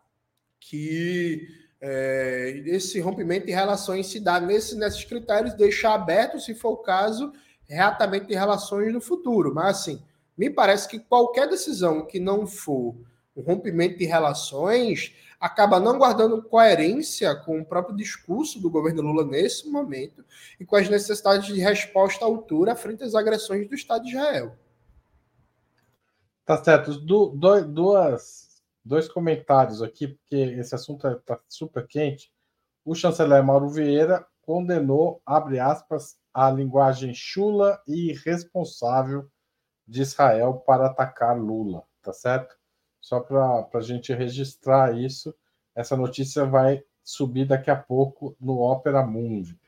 S4: que é, esse rompimento de relações se dá nesse, nesses critérios, deixar aberto, se for o caso, reatamento de relações no futuro. Mas, assim, me parece que qualquer decisão que não for um rompimento de relações, acaba não guardando coerência com o próprio discurso do governo Lula nesse momento e com as necessidades de resposta à altura frente às agressões do Estado de Israel.
S1: Tá certo. Du, do, duas, dois comentários aqui, porque esse assunto está super quente. O chanceler Mauro Vieira condenou, abre aspas, a linguagem chula e irresponsável de Israel para atacar Lula, tá certo? Só para a gente registrar isso, essa notícia vai subir daqui a pouco no Opera Mundi.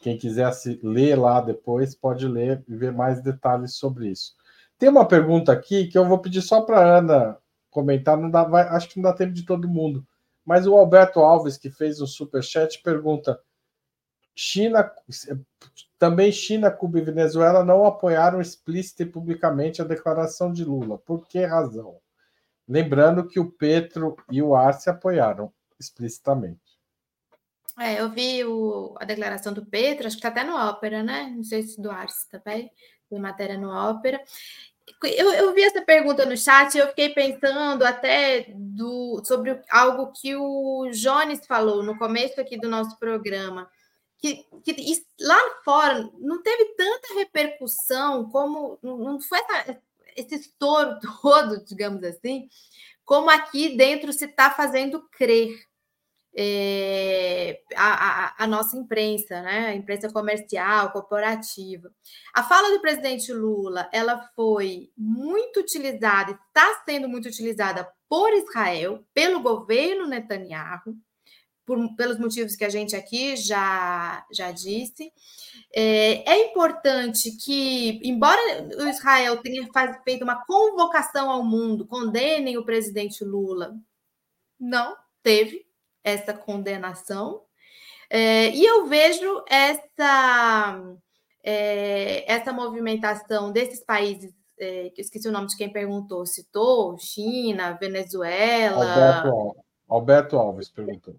S1: Quem quiser se ler lá depois pode ler e ver mais detalhes sobre isso. Tem uma pergunta aqui que eu vou pedir só para Ana comentar, não dá, vai, acho que não dá tempo de todo mundo. Mas o Alberto Alves, que fez um super chat, pergunta: China, também China, Cuba e Venezuela não apoiaram explícita e publicamente a declaração de Lula. Por que razão? Lembrando que o Petro e o Arce apoiaram explicitamente.
S2: É, eu vi o, a declaração do Petro, acho que está até no Ópera, né? Não sei se do Arce também, tem matéria no Ópera. Eu, eu, vi essa pergunta no chat e eu fiquei pensando até do, sobre algo que o Jones falou no começo aqui do nosso programa. Que, que lá fora não teve tanta repercussão como não foi essa, esse estouro todo, digamos assim, como aqui dentro se está fazendo crer é, a, a, a, nossa imprensa, né? a imprensa comercial, corporativa. A fala do presidente Lula ela foi muito utilizada, está sendo muito utilizada por Israel, pelo governo Netanyahu, por, pelos motivos que a gente aqui já, já disse. É, é importante que, embora o Israel tenha faz, feito uma convocação ao mundo, condenem o presidente Lula, não teve essa condenação. É, e eu vejo essa, é, essa movimentação desses países, é, esqueci o nome de quem perguntou, citou, China, Venezuela.
S1: Alberto, Alberto Alves perguntou.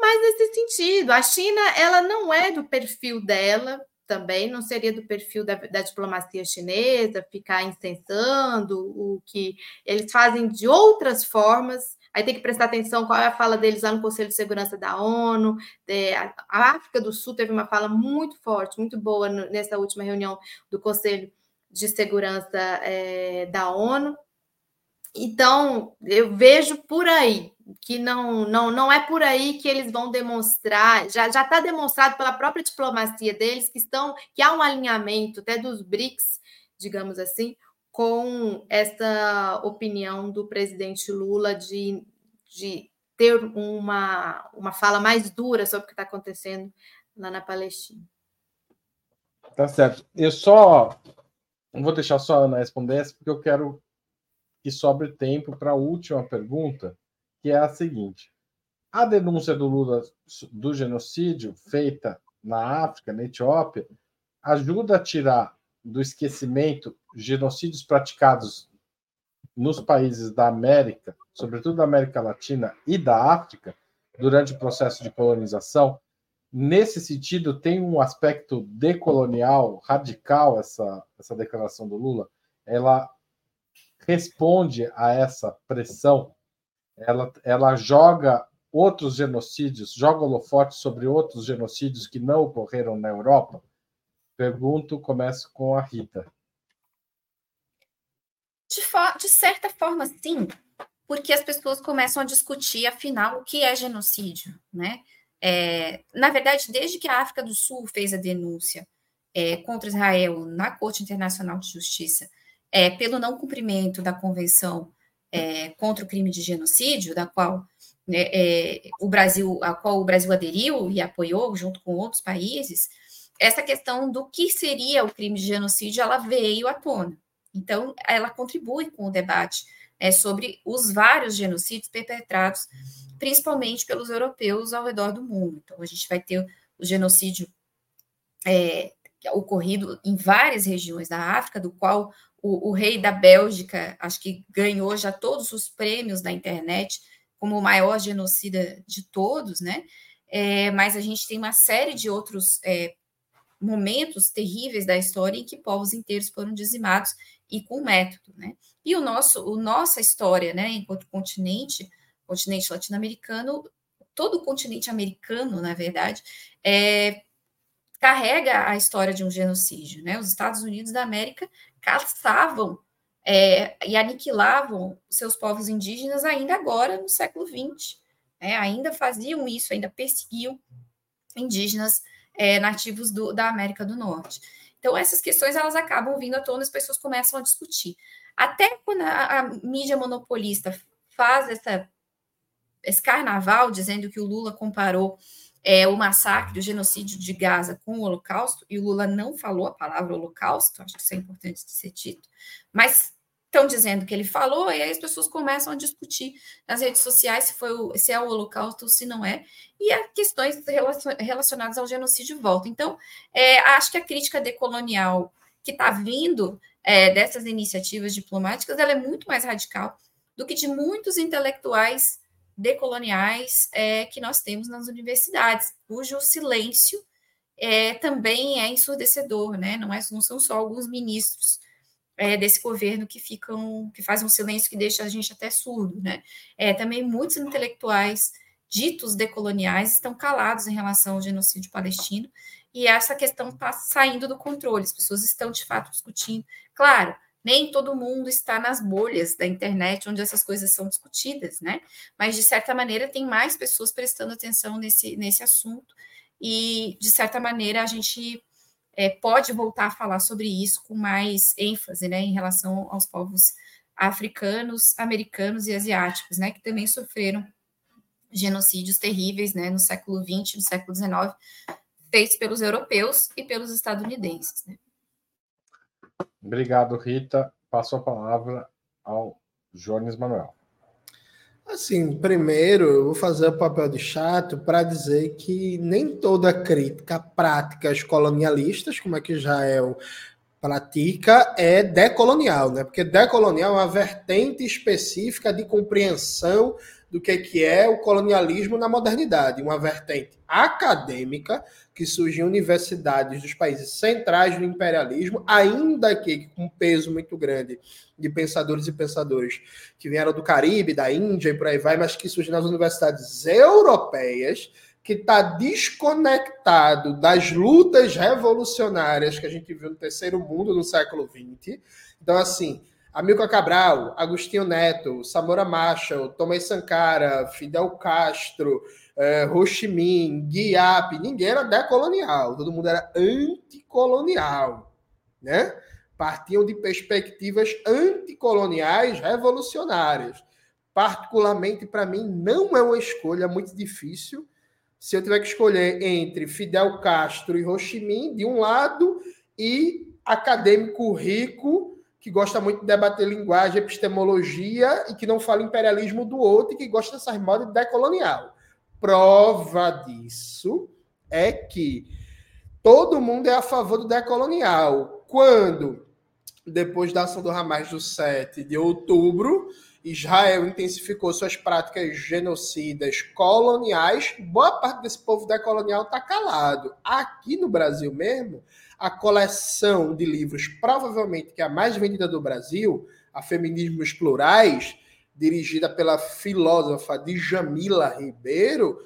S2: Mas nesse sentido, a China ela não é do perfil dela também, não seria do perfil da, da diplomacia chinesa ficar incensando o que eles fazem de outras formas. Aí tem que prestar atenção qual é a fala deles lá no Conselho de Segurança da ONU. É, a África do Sul teve uma fala muito forte, muito boa nessa última reunião do Conselho de Segurança é, da ONU. Então, eu vejo por aí que não, não, não é por aí que eles vão demonstrar, já está demonstrado pela própria diplomacia deles que estão que há um alinhamento até dos BRICS, digamos assim, com essa opinião do presidente Lula de, de ter uma, uma fala mais dura sobre o que está acontecendo lá na Palestina.
S1: Tá certo. Eu só não vou deixar só a Ana responder essa, porque eu quero que sobre tempo para a última pergunta, que é a seguinte: a denúncia do Lula do genocídio feita na África, na Etiópia, ajuda a tirar do esquecimento genocídios praticados nos países da América, sobretudo da América Latina e da África, durante o processo de colonização. Nesse sentido, tem um aspecto decolonial radical essa, essa declaração do Lula. Ela responde a essa pressão, ela, ela joga outros genocídios, joga holofote sobre outros genocídios que não ocorreram na Europa? Pergunto, começo com a Rita.
S3: De, de certa forma, sim, porque as pessoas começam a discutir, afinal, o que é genocídio, né? É, na verdade, desde que a África do Sul fez a denúncia é, contra Israel na Corte Internacional de Justiça é, pelo não cumprimento da Convenção é, contra o crime de genocídio, da qual né, é, o Brasil, a qual o Brasil aderiu e apoiou junto com outros países, essa questão do que seria o crime de genocídio, ela veio à tona. Então, ela contribui com o debate é, sobre os vários genocídios perpetrados, principalmente pelos europeus ao redor do mundo. Então, a gente vai ter o genocídio é, ocorrido em várias regiões da África, do qual o, o, rei da Bélgica, acho que ganhou já todos os prêmios da internet como o maior genocida de todos, né? É, mas a gente tem uma série de outros é, momentos terríveis da história em que povos inteiros foram dizimados e com método, né? E o nosso, o nossa história, né, enquanto continente, continente latino-americano, todo o continente americano, na verdade, é, carrega a história de um genocídio, né? Os Estados Unidos da América caçavam é, e aniquilavam seus povos indígenas ainda agora no século XX, né? ainda faziam isso, ainda perseguiam indígenas é, nativos do, da América do Norte. Então, essas questões elas acabam vindo à tona, as pessoas começam a discutir. Até quando a, a mídia monopolista faz essa, esse carnaval, dizendo que o Lula comparou é, o massacre, o genocídio de Gaza com o Holocausto, e o Lula não falou a palavra Holocausto, acho que isso é importante de ser dito, mas estão dizendo que ele falou, e aí as pessoas começam a discutir nas redes sociais se, foi o, se é o Holocausto ou se não é, e as questões relacionadas ao genocídio voltam. Então, é, acho que a crítica decolonial que está vindo é, dessas iniciativas diplomáticas, ela é muito mais radical do que de muitos intelectuais decoloniais é, que nós temos nas universidades, cujo silêncio é, também é ensurdecedor, né? Não, é, não são só alguns ministros é, desse governo que ficam, que fazem um silêncio que deixa a gente até surdo, né? É, também muitos intelectuais ditos decoloniais estão calados em relação ao genocídio palestino, e essa questão está saindo do controle, as pessoas estão de fato discutindo. Claro, nem todo mundo está nas bolhas da internet onde essas coisas são discutidas, né? Mas de certa maneira tem mais pessoas prestando atenção nesse, nesse assunto, e de certa maneira a gente é, pode voltar a falar sobre isso com mais ênfase, né, em relação aos povos africanos, americanos e asiáticos, né, que também sofreram genocídios terríveis, né, no século XX, no século XIX, feitos pelos europeus e pelos estadunidenses. Né.
S1: Obrigado, Rita. Passo a palavra ao Jones Manuel.
S4: Assim, primeiro eu vou fazer o papel de chato para dizer que nem toda crítica a práticas colonialistas, como é que Israel pratica, é decolonial, né? Porque decolonial é uma vertente específica de compreensão do que, que é o colonialismo na modernidade, uma vertente acadêmica que surge em universidades dos países centrais do imperialismo, ainda que com um peso muito grande de pensadores e pensadores que vieram do Caribe, da Índia e por aí vai, mas que surge nas universidades europeias, que está desconectado das lutas revolucionárias que a gente viu no terceiro mundo no século XX. Então, assim, Amilcar Cabral, Agostinho Neto, Samora Machel, Tomás Sankara, Fidel Castro, eh, Ho Chi Minh, Guiap, ninguém era decolonial, todo mundo era anticolonial, né? Partiam de perspectivas anticoloniais revolucionárias. Particularmente para mim não é uma escolha muito difícil. Se eu tiver que escolher entre Fidel Castro e Ho Chi Minh de um lado e acadêmico rico que gosta muito de debater linguagem, epistemologia e que não fala imperialismo do outro e que gosta dessas modas decolonial. Prova disso é que todo mundo é a favor do decolonial. Quando, depois da ação do Hamas do 7 de outubro, Israel intensificou suas práticas genocidas coloniais, boa parte desse povo decolonial está calado. Aqui no Brasil mesmo, a coleção de livros, provavelmente que é a mais vendida do Brasil, a Feminismos Plurais, dirigida pela filósofa Djamila Ribeiro,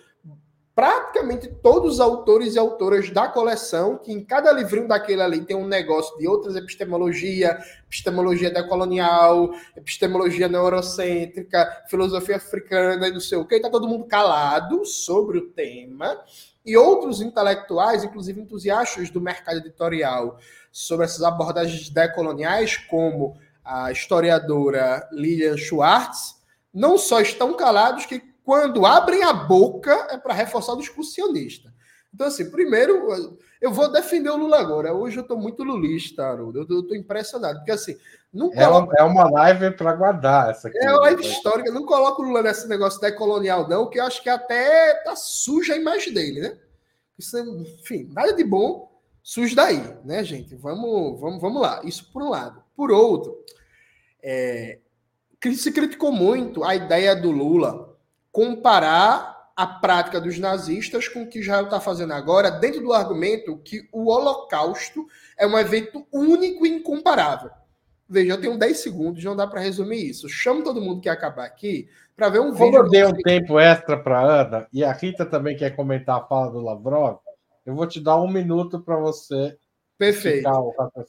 S4: praticamente todos os autores e autoras da coleção, que em cada livrinho daquele ali tem um negócio de outras epistemologia, epistemologia decolonial, epistemologia neurocêntrica, filosofia africana e não sei o que, está todo mundo calado sobre o tema e outros intelectuais, inclusive entusiastas do mercado editorial, sobre essas abordagens decoloniais, como a historiadora Lilian Schwartz, não só estão calados, que quando abrem a boca é para reforçar o discurso sionista. Então, assim, primeiro, eu vou defender o Lula agora. Hoje eu estou muito lulista, Haroldo. Eu estou impressionado, porque assim. Não
S1: é, coloco... é uma live para guardar essa aqui.
S4: É uma live histórica. Não coloco o Lula nesse negócio decolonial, não, que eu acho que até tá suja a imagem dele, né? Isso, enfim, nada de bom surge daí, né, gente? Vamos, vamos, vamos lá. Isso por um lado. Por outro, é, se criticou muito a ideia do Lula comparar a prática dos nazistas com o que Israel está fazendo agora, dentro do argumento que o Holocausto é um evento único e incomparável. Veja, eu tenho 10 segundos, não dá para resumir isso. Chamo todo mundo que acabar aqui para ver um
S1: Como vídeo. Como eu dei um tempo extra para Ana, e a Rita também quer comentar a fala do Lavrov, eu vou te dar um minuto para você
S4: Perfeito.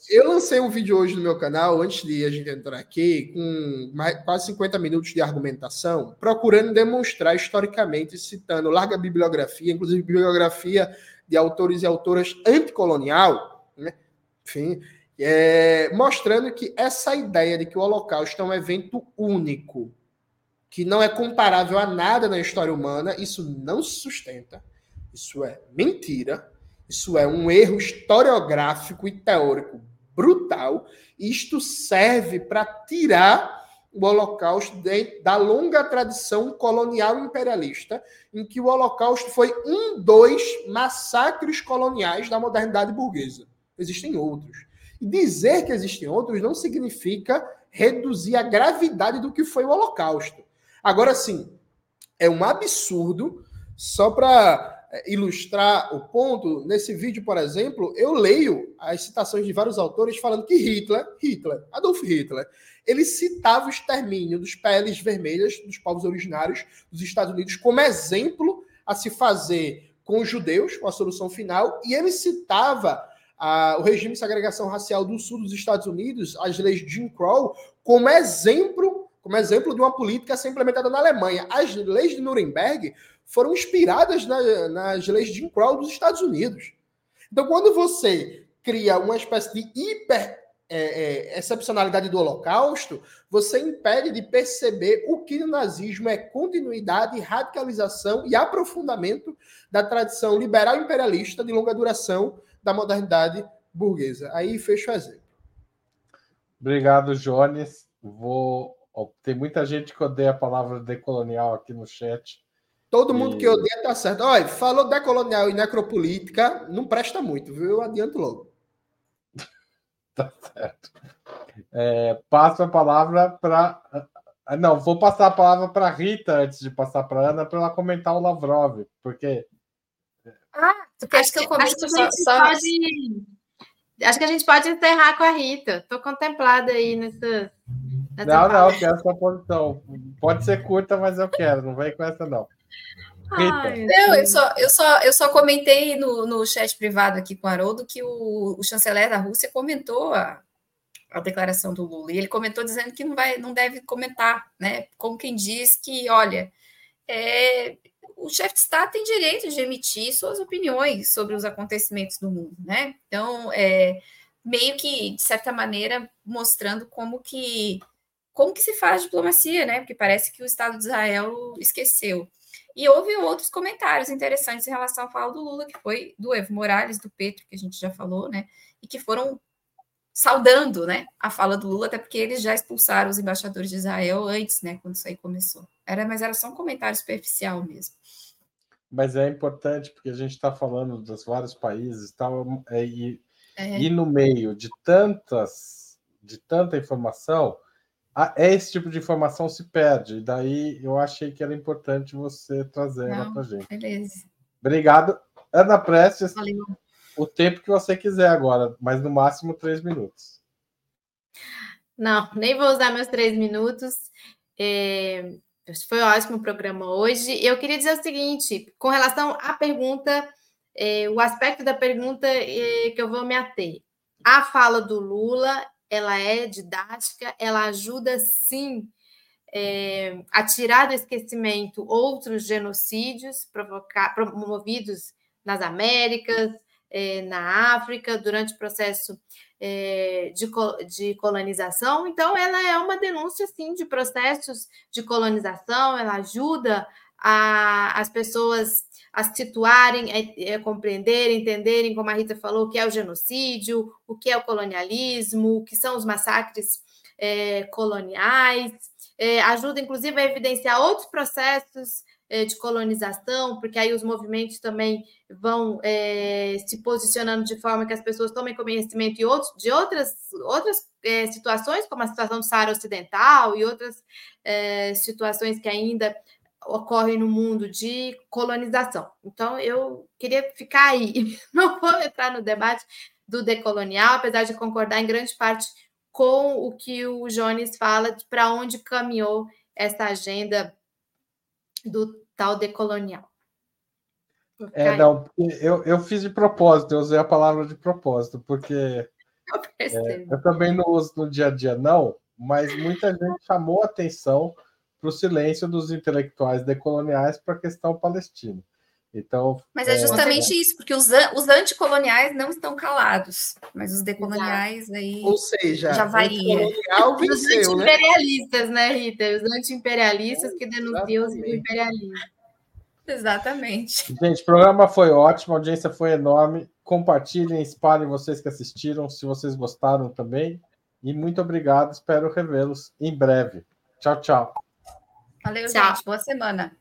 S4: Eu lancei um vídeo hoje no meu canal, antes de a gente entrar aqui, com mais, quase 50 minutos de argumentação, procurando demonstrar historicamente, citando larga bibliografia, inclusive bibliografia de autores e autoras anticolonial, né? enfim, é, mostrando que essa ideia de que o Holocausto é um evento único, que não é comparável a nada na história humana, isso não se sustenta, isso é mentira isso é um erro historiográfico e teórico brutal. Isto serve para tirar o Holocausto de, da longa tradição colonial imperialista, em que o Holocausto foi um dos massacres coloniais da modernidade burguesa. Existem outros. E dizer que existem outros não significa reduzir a gravidade do que foi o Holocausto. Agora sim, é um absurdo, só para ilustrar o ponto, nesse vídeo, por exemplo, eu leio as citações de vários autores falando que Hitler, Hitler, Adolf Hitler, ele citava o extermínio dos peles vermelhas dos povos originários dos Estados Unidos como exemplo a se fazer com os judeus, com a solução final, e ele citava o regime de segregação racial do sul dos Estados Unidos, as leis de Jim Crow, como exemplo, como exemplo de uma política a ser implementada na Alemanha. As leis de Nuremberg foram inspiradas na, nas leis de Jim Crow dos Estados Unidos. Então, quando você cria uma espécie de hiper é, é, excepcionalidade do Holocausto, você impede de perceber o que o nazismo é continuidade, radicalização e aprofundamento da tradição liberal imperialista de longa duração da modernidade burguesa. Aí fecho o exemplo.
S1: Obrigado, Jones. Vou. Tem muita gente que odeia a palavra decolonial aqui no chat.
S4: Todo mundo e... que odeia tá certo. Olha, falou decolonial e necropolítica, não presta muito, viu? Eu adianto logo.
S1: tá certo. É, passo a palavra para. Ah, não, vou passar a palavra para Rita antes de passar para Ana para ela comentar o Lavrov, porque.
S2: Ah, tu que eu comente só, só... Pode... Acho que a gente pode encerrar com a Rita. Estou contemplada aí nessa.
S1: nessa não, não, quero essa posição. Pode ser curta, mas eu quero. Não vem com essa, não.
S3: Ai, não, eu só, eu só, eu só comentei no, no chat privado aqui com o Haroldo que o, o chanceler da Rússia comentou a, a declaração do Lula. E ele comentou dizendo que não, vai, não deve comentar, né? Como quem diz que, olha, é, o chefe de Estado tem direito de emitir suas opiniões sobre os acontecimentos do mundo, né? Então, é, meio que, de certa maneira, mostrando como que como que se faz diplomacia, né? Porque parece que o Estado de Israel esqueceu. E houve outros comentários interessantes em relação à fala do Lula, que foi do Evo Morales, do Petro, que a gente já falou, né? E que foram saudando, né, a fala do Lula, até porque eles já expulsaram os embaixadores de Israel antes, né, quando isso aí começou. Era, mas era só um comentário superficial mesmo.
S1: Mas é importante porque a gente está falando dos vários países, tal, é, e, é. e no meio de tantas, de tanta informação, esse tipo de informação se perde. E daí eu achei que era importante você trazer Não, ela para gente. Beleza. Obrigado. Ana Prestes, Valeu. o tempo que você quiser agora, mas no máximo três minutos.
S2: Não, nem vou usar meus três minutos. É, foi ótimo o programa hoje. Eu queria dizer o seguinte: com relação à pergunta, é, o aspecto da pergunta é, que eu vou me ater. A fala do Lula ela é didática, ela ajuda sim é, a tirar do esquecimento outros genocídios provocar, promovidos nas Américas, é, na África, durante o processo é, de, de colonização. Então, ela é uma denúncia, sim, de processos de colonização, ela ajuda a, as pessoas a se situarem, a, a compreender, entenderem, como a Rita falou, o que é o genocídio, o que é o colonialismo, o que são os massacres é, coloniais, é, ajuda inclusive a evidenciar outros processos é, de colonização, porque aí os movimentos também vão é, se posicionando de forma que as pessoas tomem conhecimento de, outros, de outras, outras é, situações, como a situação do Saara Ocidental e outras é, situações que ainda ocorrem no mundo de colonização. Então, eu queria ficar aí, não vou entrar no debate do decolonial, apesar de concordar em grande parte com o que o Jones fala de para onde caminhou essa agenda do tal decolonial.
S1: É, não, eu, eu fiz de propósito, eu usei a palavra de propósito, porque eu, é, eu também não uso no dia a dia, não, mas muita gente chamou atenção para o silêncio dos intelectuais decoloniais para a questão palestina. Então,
S3: mas é, é justamente é... isso, porque os, os anticoloniais não estão calados, mas os decoloniais aí
S4: Ou seja,
S3: já varia.
S2: Venceu, os né? anti-imperialistas, né? né, Rita? Os anti-imperialistas que denunciam os imperialismo.
S3: Exatamente.
S1: Gente, o programa foi ótimo, a audiência foi enorme. Compartilhem, espalhem vocês que assistiram, se vocês gostaram também. E muito obrigado, espero revê-los em breve. Tchau, tchau.
S3: Valeu, tchau. gente. Boa semana.